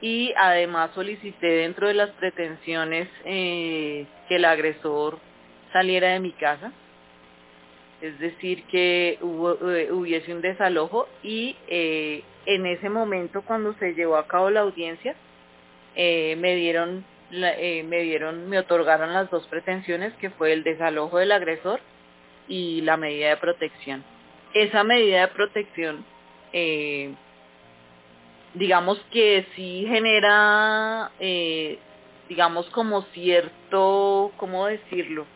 y además solicité dentro de las pretensiones que el agresor saliera de mi casa. Es decir que hubo, hubiese un desalojo y en ese momento cuando se llevó a cabo la audiencia me dieron eh, me dieron, me otorgaron las dos pretensiones, que fue el desalojo del agresor y la medida de protección. Esa medida de protección, eh, digamos que sí genera, eh, digamos como cierto, ¿cómo decirlo?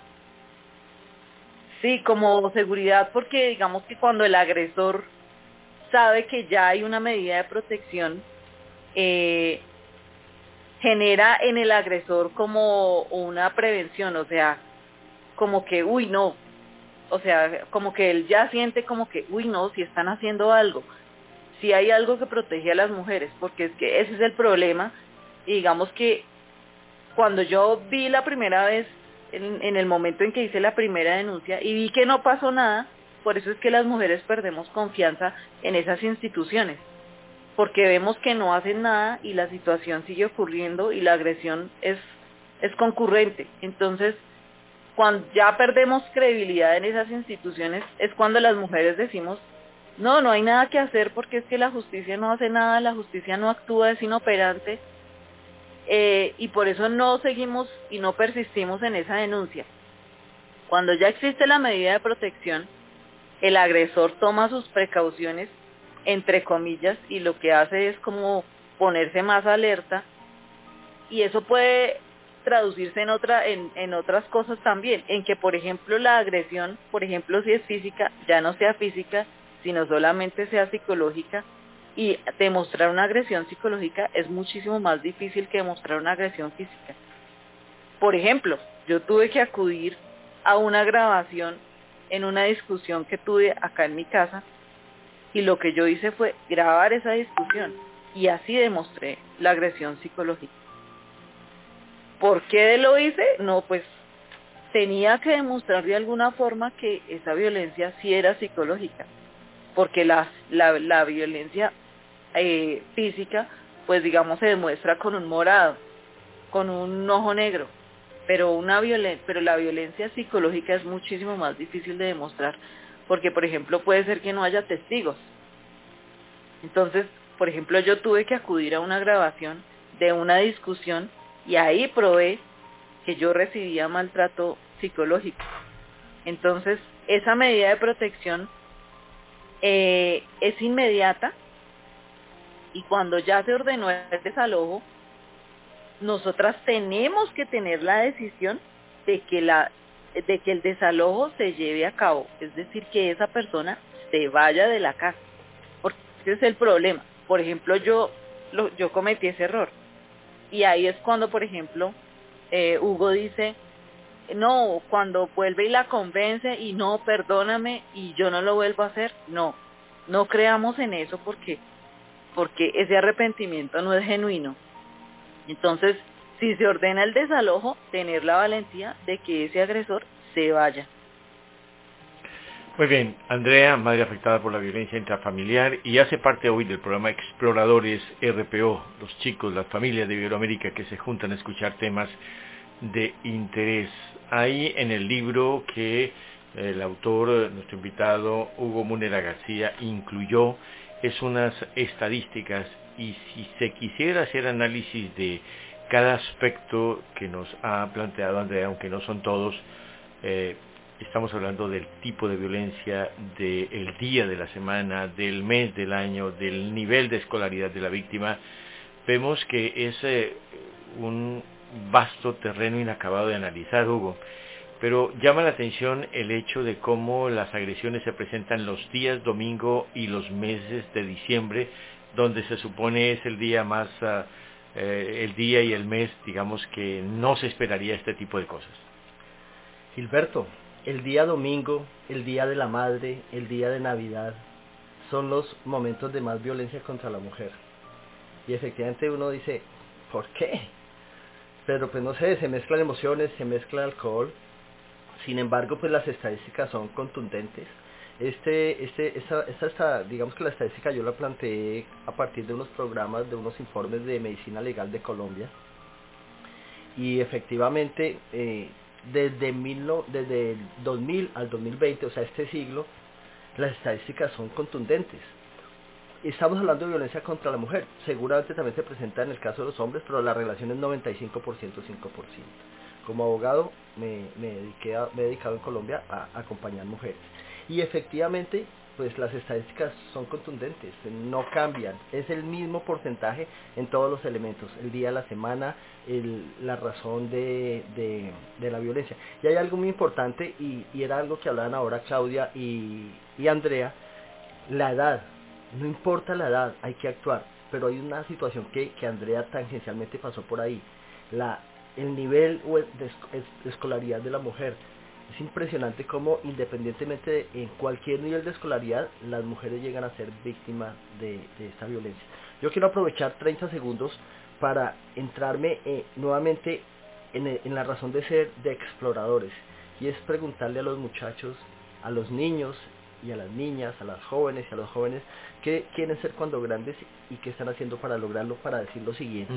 Sí, como seguridad, porque digamos que cuando el agresor sabe que ya hay una medida de protección, eh, genera en el agresor como una prevención, o sea, como que, uy, no, o sea, como que él ya siente como que, uy, no, si están haciendo algo, si hay algo que protege a las mujeres, porque es que ese es el problema, y digamos que cuando yo vi la primera vez, en, en el momento en que hice la primera denuncia, y vi que no pasó nada, por eso es que las mujeres perdemos confianza en esas instituciones porque vemos que no hacen nada y la situación sigue ocurriendo y la agresión es, es concurrente. Entonces, cuando ya perdemos credibilidad en esas instituciones, es cuando las mujeres decimos, no, no hay nada que hacer porque es que la justicia no hace nada, la justicia no actúa, es inoperante, eh, y por eso no seguimos y no persistimos en esa denuncia. Cuando ya existe la medida de protección, el agresor toma sus precauciones entre comillas, y lo que hace es como ponerse más alerta y eso puede traducirse en otra en, en otras cosas también, en que por ejemplo la agresión, por ejemplo si es física, ya no sea física, sino solamente sea psicológica y demostrar una agresión psicológica es muchísimo más difícil que demostrar una agresión física. Por ejemplo, yo tuve que acudir a una grabación en una discusión que tuve acá en mi casa y lo que yo hice fue grabar esa discusión y así demostré la agresión psicológica. ¿Por qué lo hice? No, pues tenía que demostrar de alguna forma que esa violencia sí era psicológica, porque la, la, la violencia eh, física, pues digamos, se demuestra con un morado, con un ojo negro, pero, una violen pero la violencia psicológica es muchísimo más difícil de demostrar porque por ejemplo puede ser que no haya testigos. Entonces, por ejemplo, yo tuve que acudir a una grabación de una discusión y ahí probé que yo recibía maltrato psicológico. Entonces, esa medida de protección eh, es inmediata y cuando ya se ordenó el desalojo, nosotras tenemos que tener la decisión de que la de que el desalojo se lleve a cabo, es decir, que esa persona se vaya de la casa, porque ese es el problema. Por ejemplo, yo lo, yo cometí ese error y ahí es cuando, por ejemplo, eh, Hugo dice, no, cuando vuelve y la convence y no, perdóname y yo no lo vuelvo a hacer, no, no creamos en eso porque porque ese arrepentimiento no es genuino. Entonces, si se ordena el desalojo, tener la valentía de que ese agresor se vaya. Muy bien, Andrea, madre afectada por la violencia intrafamiliar y hace parte hoy del programa Exploradores RPO, los chicos, las familias de Iberoamérica que se juntan a escuchar temas de interés. Ahí en el libro que el autor, nuestro invitado Hugo Munera García, incluyó, es unas estadísticas y si se quisiera hacer análisis de cada aspecto que nos ha planteado Andrea, aunque no son todos, eh, estamos hablando del tipo de violencia, del día de la semana, del mes del año, del nivel de escolaridad de la víctima, vemos que es eh, un vasto terreno inacabado de analizar, Hugo. Pero llama la atención el hecho de cómo las agresiones se presentan los días domingo y los meses de diciembre, donde se supone es el día más, ah, eh, el día y el mes, digamos, que no se esperaría este tipo de cosas. Gilberto, el día domingo, el día de la madre, el día de Navidad, son los momentos de más violencia contra la mujer. Y efectivamente uno dice, ¿por qué? Pero pues no sé, se mezclan emociones, se mezcla alcohol. Sin embargo, pues las estadísticas son contundentes. Este, este, esta, esta, digamos que la estadística yo la planteé a partir de unos programas, de unos informes de medicina legal de Colombia. Y efectivamente, eh, desde, mil desde el 2000 al 2020, o sea, este siglo, las estadísticas son contundentes. Estamos hablando de violencia contra la mujer. Seguramente también se presenta en el caso de los hombres, pero la relación es 95% 5%. Como abogado me, me, dediqué me he dedicado en Colombia a acompañar mujeres. Y efectivamente pues las estadísticas son contundentes, no cambian, es el mismo porcentaje en todos los elementos, el día, la semana, el, la razón de, de, la violencia. Y hay algo muy importante, y, y era algo que hablaban ahora Claudia y, y Andrea, la edad, no importa la edad, hay que actuar, pero hay una situación que, que Andrea tangencialmente pasó por ahí, la, el nivel de escolaridad de la mujer, es impresionante cómo independientemente de en cualquier nivel de escolaridad las mujeres llegan a ser víctimas de, esta violencia. Yo quiero aprovechar 30 segundos para entrarme eh, nuevamente en, en, la razón de ser de exploradores y es preguntarle a los muchachos, a los niños y a las niñas, a las jóvenes y a los jóvenes qué quieren ser cuando grandes y qué están haciendo para lograrlo para decir lo siguiente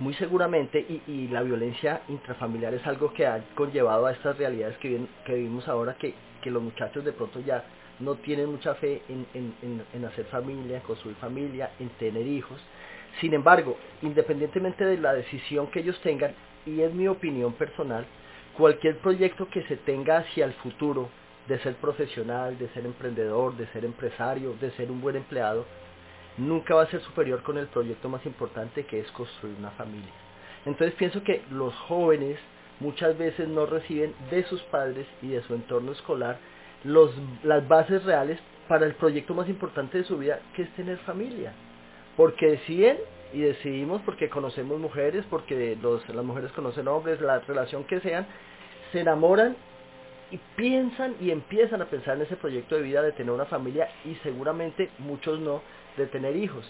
muy seguramente, y, y, la violencia intrafamiliar es algo que ha conllevado a estas realidades que, que vivimos ahora, que, los muchachos de pronto ya no tienen mucha fe en, en, en, hacer familia, en construir familia, en tener hijos. Sin embargo, independientemente de la decisión que ellos tengan, y es mi opinión personal, cualquier proyecto que se tenga hacia el futuro, de ser profesional, de ser emprendedor, de ser empresario, de ser un buen empleado, nunca va a ser superior con el proyecto más importante que es construir una familia. Entonces pienso que los jóvenes muchas veces no reciben de sus padres y de su entorno escolar los, las bases reales para el proyecto más importante de su vida, que es tener familia. Porque deciden y decidimos porque conocemos mujeres, porque los, las mujeres conocen hombres, la relación que sean, se enamoran y piensan y empiezan a pensar en ese proyecto de vida de tener una familia y seguramente muchos no, de tener hijos.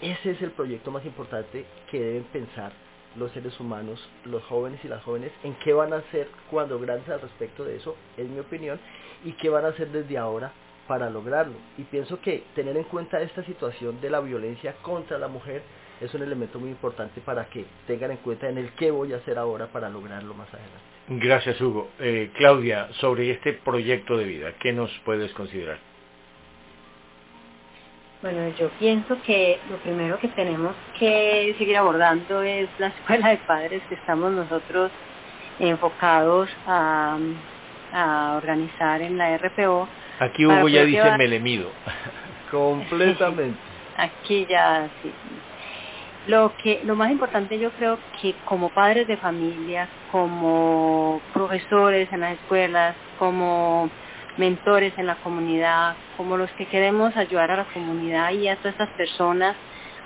Ese es el proyecto más importante que deben pensar los seres humanos, los jóvenes y las jóvenes, en qué van a hacer cuando grandes al respecto de eso, es mi opinión, y qué van a hacer desde ahora para lograrlo. Y pienso que tener en cuenta esta situación de la violencia contra la mujer es un elemento muy importante para que tengan en cuenta en el qué voy a hacer ahora para lograrlo más adelante. Gracias, Hugo. Eh, Claudia, sobre este proyecto de vida, ¿qué nos puedes considerar? Bueno, yo pienso que lo primero que tenemos que seguir abordando es la escuela de padres que estamos nosotros enfocados a, a organizar en la RPO. Aquí Hugo ya dice melemido. *laughs* Completamente. Aquí ya sí. Lo que lo más importante yo creo que como padres de familia, como profesores en las escuelas, como mentores en la comunidad, como los que queremos ayudar a la comunidad y a todas estas personas,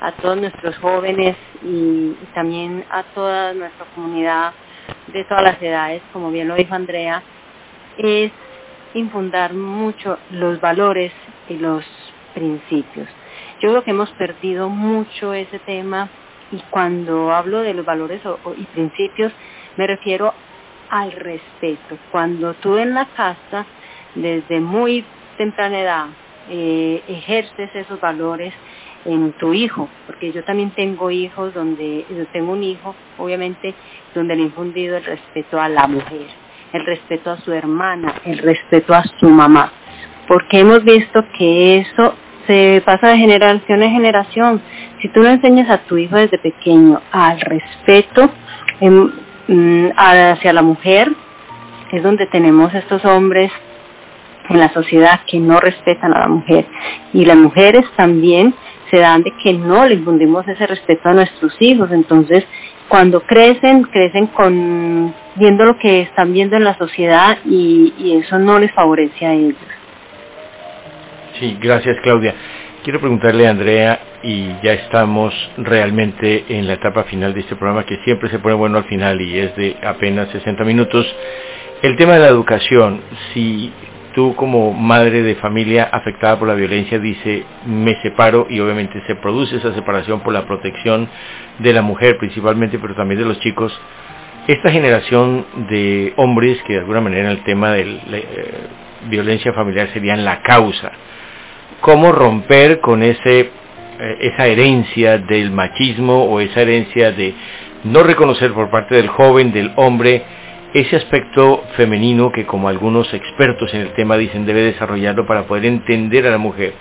a todos nuestros jóvenes y, también a toda nuestra comunidad de todas las edades, como bien lo dijo Andrea, es infundar mucho los valores y los principios. Yo creo que hemos perdido mucho ese tema y cuando hablo de los valores y principios me refiero al respeto. Cuando tú en la casa desde muy temprana edad eh, ejerces esos valores en tu hijo, porque yo también tengo hijos donde, yo tengo un hijo, obviamente, donde le he infundido el respeto a la mujer, el respeto a su hermana, el respeto a su mamá, porque hemos visto que eso se pasa de generación en generación. Si tú no enseñas a tu hijo desde pequeño al respeto em, mm, hacia la mujer, es donde tenemos estos hombres en la sociedad que no respetan a la mujer. Y las mujeres también se dan de que no le infundimos ese respeto a nuestros hijos. Entonces, cuando crecen, crecen con viendo lo que están viendo en la sociedad y, y eso no les favorece a ellos. Sí, gracias Claudia. Quiero preguntarle a Andrea, y ya estamos realmente en la etapa final de este programa, que siempre se pone bueno al final y es de apenas 60 minutos. El tema de la educación, si tú como madre de familia afectada por la violencia dice me separo y obviamente se produce esa separación por la protección de la mujer principalmente pero también de los chicos esta generación de hombres que de alguna manera en el tema de la, eh, violencia familiar serían la causa cómo romper con ese eh, esa herencia del machismo o esa herencia de no reconocer por parte del joven del hombre ese aspecto femenino que como algunos expertos en el tema dicen debe desarrollarlo para poder entender a la mujer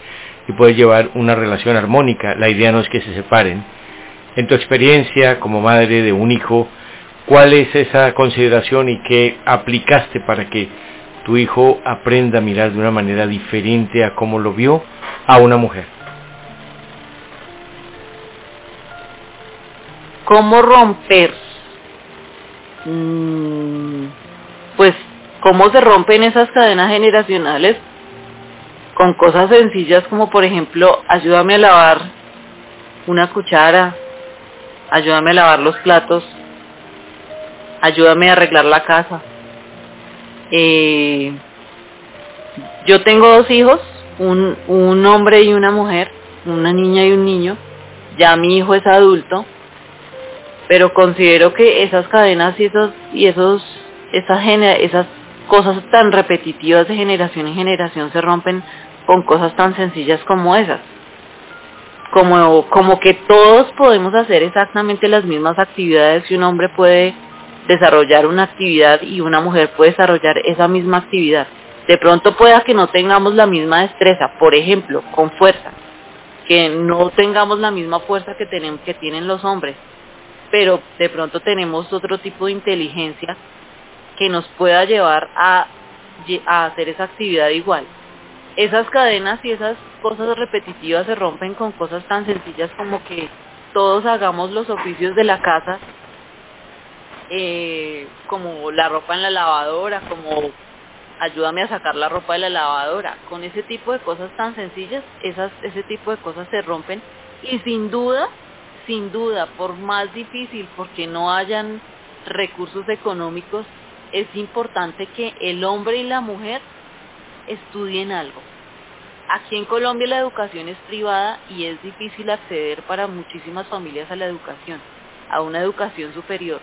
y poder llevar una relación armónica. La idea no es que se separen. En tu experiencia como madre de un hijo, ¿cuál es esa consideración y qué aplicaste para que tu hijo aprenda a mirar de una manera diferente a cómo lo vio a una mujer? ¿Cómo romper Mm, pues cómo se rompen esas cadenas generacionales con cosas sencillas como por ejemplo ayúdame a lavar una cuchara, ayúdame a lavar los platos, ayúdame a arreglar la casa. Eh, yo tengo dos hijos, un, un hombre y una mujer, una niña y un niño. Ya mi hijo es adulto pero considero que esas cadenas y esos y esos esas esas cosas tan repetitivas de generación en generación se rompen con cosas tan sencillas como esas como como que todos podemos hacer exactamente las mismas actividades y un hombre puede desarrollar una actividad y una mujer puede desarrollar esa misma actividad de pronto pueda que no tengamos la misma destreza por ejemplo con fuerza que no tengamos la misma fuerza que tenemos que tienen los hombres pero de pronto tenemos otro tipo de inteligencia que nos pueda llevar a, a hacer esa actividad igual. Esas cadenas y esas cosas repetitivas se rompen con cosas tan sencillas como que todos hagamos los oficios de la casa, eh, como la ropa en la lavadora, como ayúdame a sacar la ropa de la lavadora. Con ese tipo de cosas tan sencillas, esas, ese tipo de cosas se rompen y sin duda sin duda, por más difícil, porque no hayan recursos económicos, es importante que el hombre y la mujer estudien algo. Aquí en Colombia la educación es privada y es difícil acceder para muchísimas familias a la educación, a una educación superior.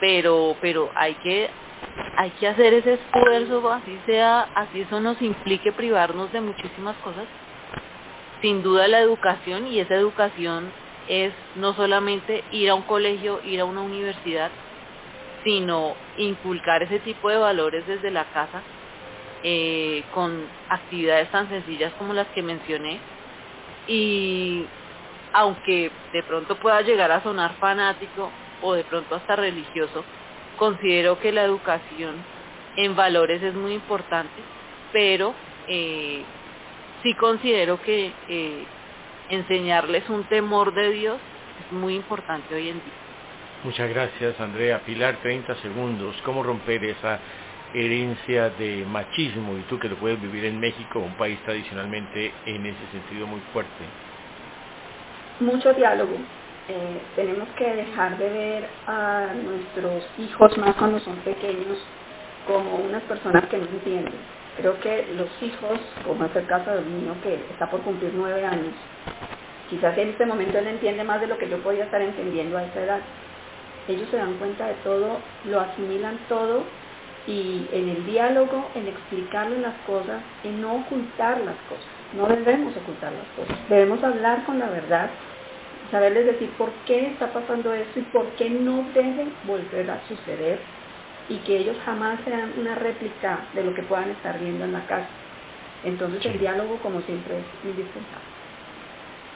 Pero, pero hay que, hay que hacer ese esfuerzo, así sea, así eso nos implique privarnos de muchísimas cosas. Sin duda la educación y esa educación es no solamente ir a un colegio, ir a una universidad, sino inculcar ese tipo de valores desde la casa eh, con actividades tan sencillas como las que mencioné y aunque de pronto pueda llegar a sonar fanático o de pronto hasta religioso, considero que la educación en valores es muy importante, pero eh, sí considero que eh, enseñarles un temor de Dios es muy importante hoy en día. Muchas gracias, Andrea. Pilar, 30 segundos. ¿Cómo romper esa herencia de machismo y tú que lo puedes vivir en México, un país tradicionalmente en ese sentido muy fuerte? Mucho diálogo. Eh, tenemos que dejar de ver a nuestros hijos más cuando son pequeños como unas personas que no entienden. Creo que los hijos, como es el caso del niño que está por cumplir nueve años, quizás en este momento él entiende más de lo que yo podía estar entendiendo a esa edad. Ellos se dan cuenta de todo, lo asimilan todo y en el diálogo, en explicarles las cosas, en no ocultar las cosas. No debemos ocultar las cosas. Debemos hablar con la verdad, saberles decir por qué está pasando esto y por qué no debe volver a suceder y que ellos jamás sean una réplica de lo que puedan estar viendo en la casa. Entonces el diálogo, como siempre, es indispensable.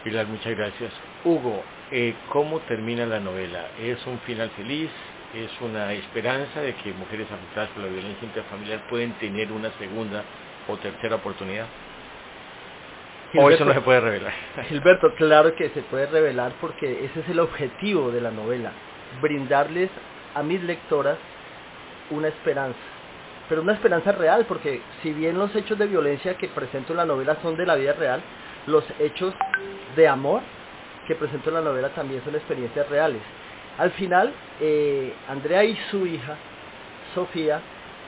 Pilar, muchas gracias. Hugo, eh, ¿cómo termina la novela? ¿Es un final feliz? es una esperanza de que mujeres afectadas por la violencia intrafamiliar pueden tener una segunda o tercera oportunidad. O eso no se puede revelar. *laughs* Gilberto, claro que se puede revelar porque ese es el objetivo de la novela, brindarles a mis lectoras una esperanza, pero una esperanza real, porque si bien los hechos de violencia que presento en la novela son de la vida real, los hechos de amor que presento en la novela también son experiencias reales. Al final, eh, Andrea y su hija, Sofía,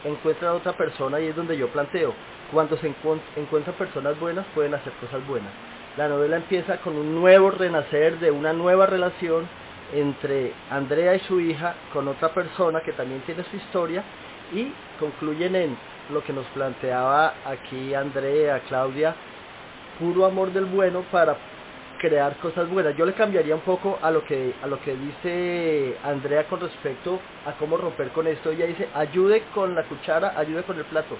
encuentran a otra persona y es donde yo planteo, cuando se encuentran personas buenas pueden hacer cosas buenas. La novela empieza con un nuevo renacer de una nueva relación entre Andrea y su hija con otra persona que también tiene su historia y concluyen en lo que nos planteaba aquí Andrea, Claudia, puro amor del bueno para crear cosas buenas. Yo le cambiaría un poco a lo que a lo que dice Andrea con respecto a cómo romper con esto. Ella dice, "Ayude con la cuchara, ayude con el plato."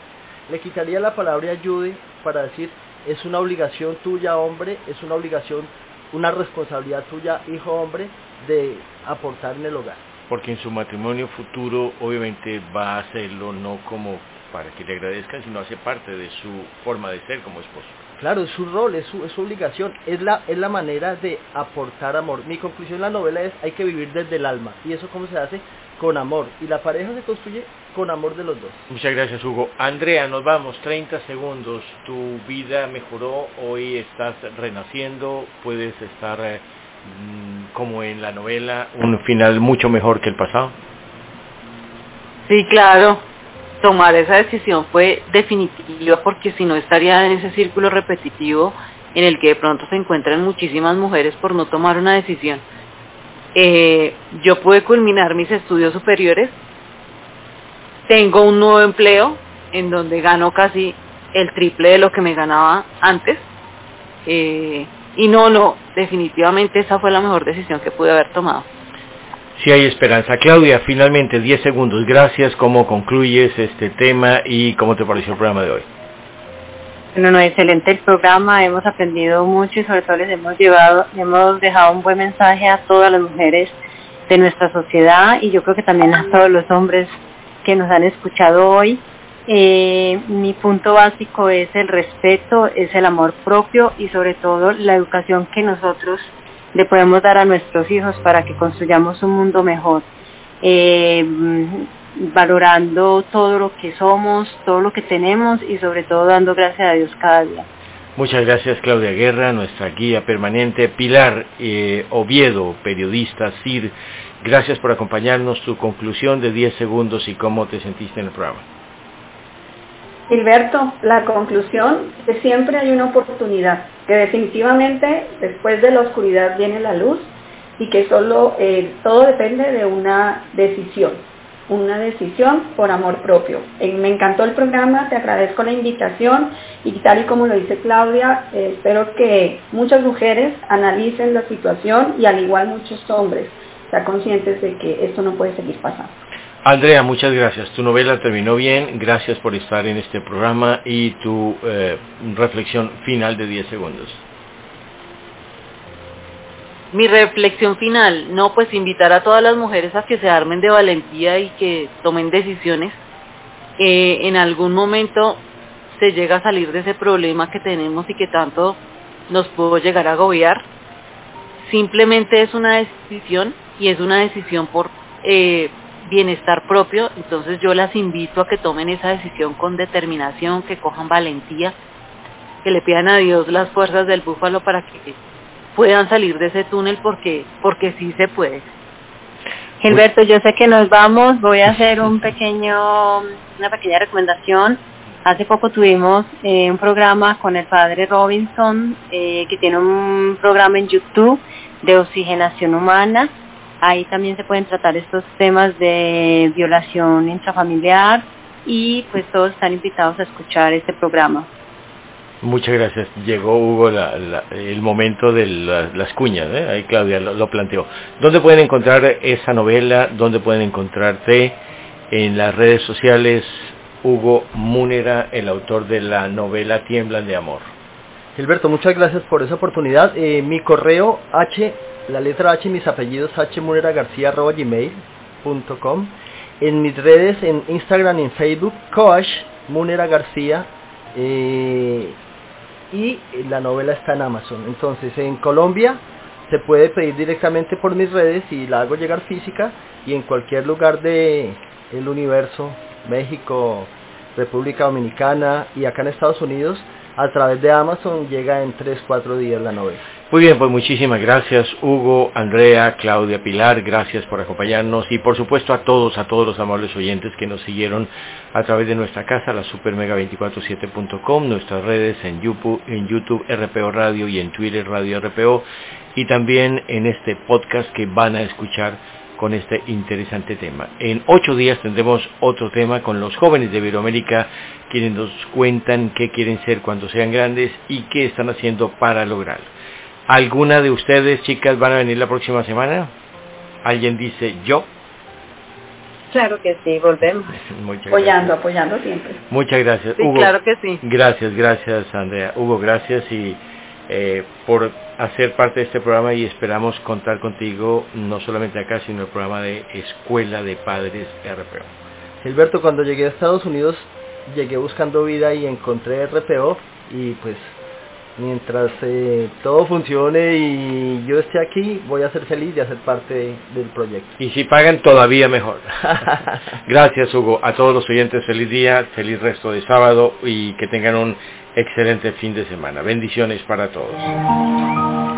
Le quitaría la palabra ayude para decir, "Es una obligación tuya, hombre, es una obligación, una responsabilidad tuya, hijo hombre, de aportar en el hogar." Porque en su matrimonio futuro obviamente va a hacerlo no como para que le agradezcan, sino hace parte de su forma de ser como esposo. Claro, es su rol, es su, es su obligación, es la, es la manera de aportar amor. Mi conclusión en la novela es hay que vivir desde el alma. ¿Y eso cómo se hace? Con amor. Y la pareja se construye con amor de los dos. Muchas gracias, Hugo. Andrea, nos vamos, 30 segundos. Tu vida mejoró, hoy estás renaciendo, puedes estar eh, mm, como en la novela, un final mucho mejor que el pasado. Sí, claro, tomar esa decisión fue definitiva porque si no estaría en ese círculo repetitivo en el que de pronto se encuentran muchísimas mujeres por no tomar una decisión. Eh, yo pude culminar mis estudios superiores, tengo un nuevo empleo en donde gano casi el triple de lo que me ganaba antes. Eh, y no, no, definitivamente esa fue la mejor decisión que pude haber tomado si hay esperanza. Claudia, finalmente 10 segundos. Gracias. ¿Cómo concluyes este tema y cómo te pareció el programa de hoy? Bueno, no, excelente el programa. Hemos aprendido mucho y sobre todo les hemos llevado, hemos dejado un buen mensaje a todas las mujeres de nuestra sociedad y yo creo que también a todos los hombres que nos han escuchado hoy. Eh, mi punto básico es el respeto, es el amor propio y sobre todo la educación que nosotros le podemos dar a nuestros hijos para que construyamos un mundo mejor, eh, valorando todo lo que somos, todo lo que tenemos y sobre todo dando gracias a Dios cada día. Muchas gracias Claudia Guerra, nuestra guía permanente. Pilar eh, Oviedo, periodista CIR, gracias por acompañarnos. Tu conclusión de 10 segundos y cómo te sentiste en el programa. Gilberto, la conclusión es que siempre hay una oportunidad, que definitivamente después de la oscuridad viene la luz y que solo eh, todo depende de una decisión, una decisión por amor propio. Eh, me encantó el programa, te agradezco la invitación y tal y como lo dice Claudia, eh, espero que muchas mujeres analicen la situación y al igual muchos hombres sean conscientes de que esto no puede seguir pasando. Andrea, muchas gracias. Tu novela terminó bien. Gracias por estar en este programa y tu eh, reflexión final de 10 segundos. Mi reflexión final, no, pues invitar a todas las mujeres a que se armen de valentía y que tomen decisiones eh, en algún momento se llega a salir de ese problema que tenemos y que tanto nos puede llegar a agobiar. Simplemente es una decisión y es una decisión por eh, bienestar propio. Entonces yo las invito a que tomen esa decisión con determinación, que cojan valentía, que le pidan a Dios las fuerzas del búfalo para que puedan salir de ese túnel porque porque sí se puede. Gilberto, yo sé que nos vamos, voy a hacer un pequeño una pequeña recomendación Hace poco tuvimos eh, un programa con el padre Robinson, eh, que tiene un programa en YouTube de oxigenación humana. Ahí también se pueden tratar estos temas de violación intrafamiliar y pues todos están invitados a escuchar este programa. Muchas gracias. Llegó Hugo el momento de las cuñas, ¿eh? ahí Claudia lo, planteó. ¿Dónde pueden encontrar esa novela? ¿Dónde pueden encontrarte? En las redes sociales, Hugo Múnera, el autor de la novela Tiemblan de Amor. Gilberto, muchas gracias por esa oportunidad. Eh, mi correo H, la letra H, mis apellidos H gmail.com En mis redes, en Instagram y en Facebook, Coach Munera García. Eh, y la novela está en Amazon. Entonces, en Colombia se puede pedir directamente por mis redes y la hago llegar física y en cualquier lugar de el universo México, República Dominicana y acá en Estados Unidos, a través de Amazon llega en 3-4 días la novela. Muy bien, pues muchísimas gracias Hugo, Andrea, Claudia, Pilar, gracias por acompañarnos y por supuesto a todos, a todos los amables oyentes que nos siguieron a través de nuestra casa, la supermega247.com, nuestras redes en YouTube, en YouTube RPO Radio y en Twitter Radio RPO y también en este podcast que van a escuchar con este interesante tema. En ocho días tendremos otro tema con los jóvenes de Iberoamérica, quienes nos cuentan qué quieren ser cuando sean grandes y qué están haciendo para lograrlo. ¿Alguna de ustedes, chicas, van a venir la próxima semana? ¿Alguien dice yo? Claro que sí, volvemos. *laughs* apoyando, apoyando siempre. Muchas gracias. Hugo, claro que sí. Gracias, gracias, Andrea. Hugo, gracias y eh, por hacer parte de este programa y esperamos contar contigo no solamente acá, sino el programa de Escuela de Padres RPO. Gilberto, cuando llegué a Estados Unidos llegué buscando vida y encontré RPO y pues mientras eh, todo funcione y yo esté aquí, voy a ser feliz de hacer parte del proyecto. Y si pagan, todavía mejor. *laughs* Gracias, Hugo. A todos los oyentes, feliz día, feliz resto de sábado y que tengan un excelente fin de semana. Bendiciones para todos.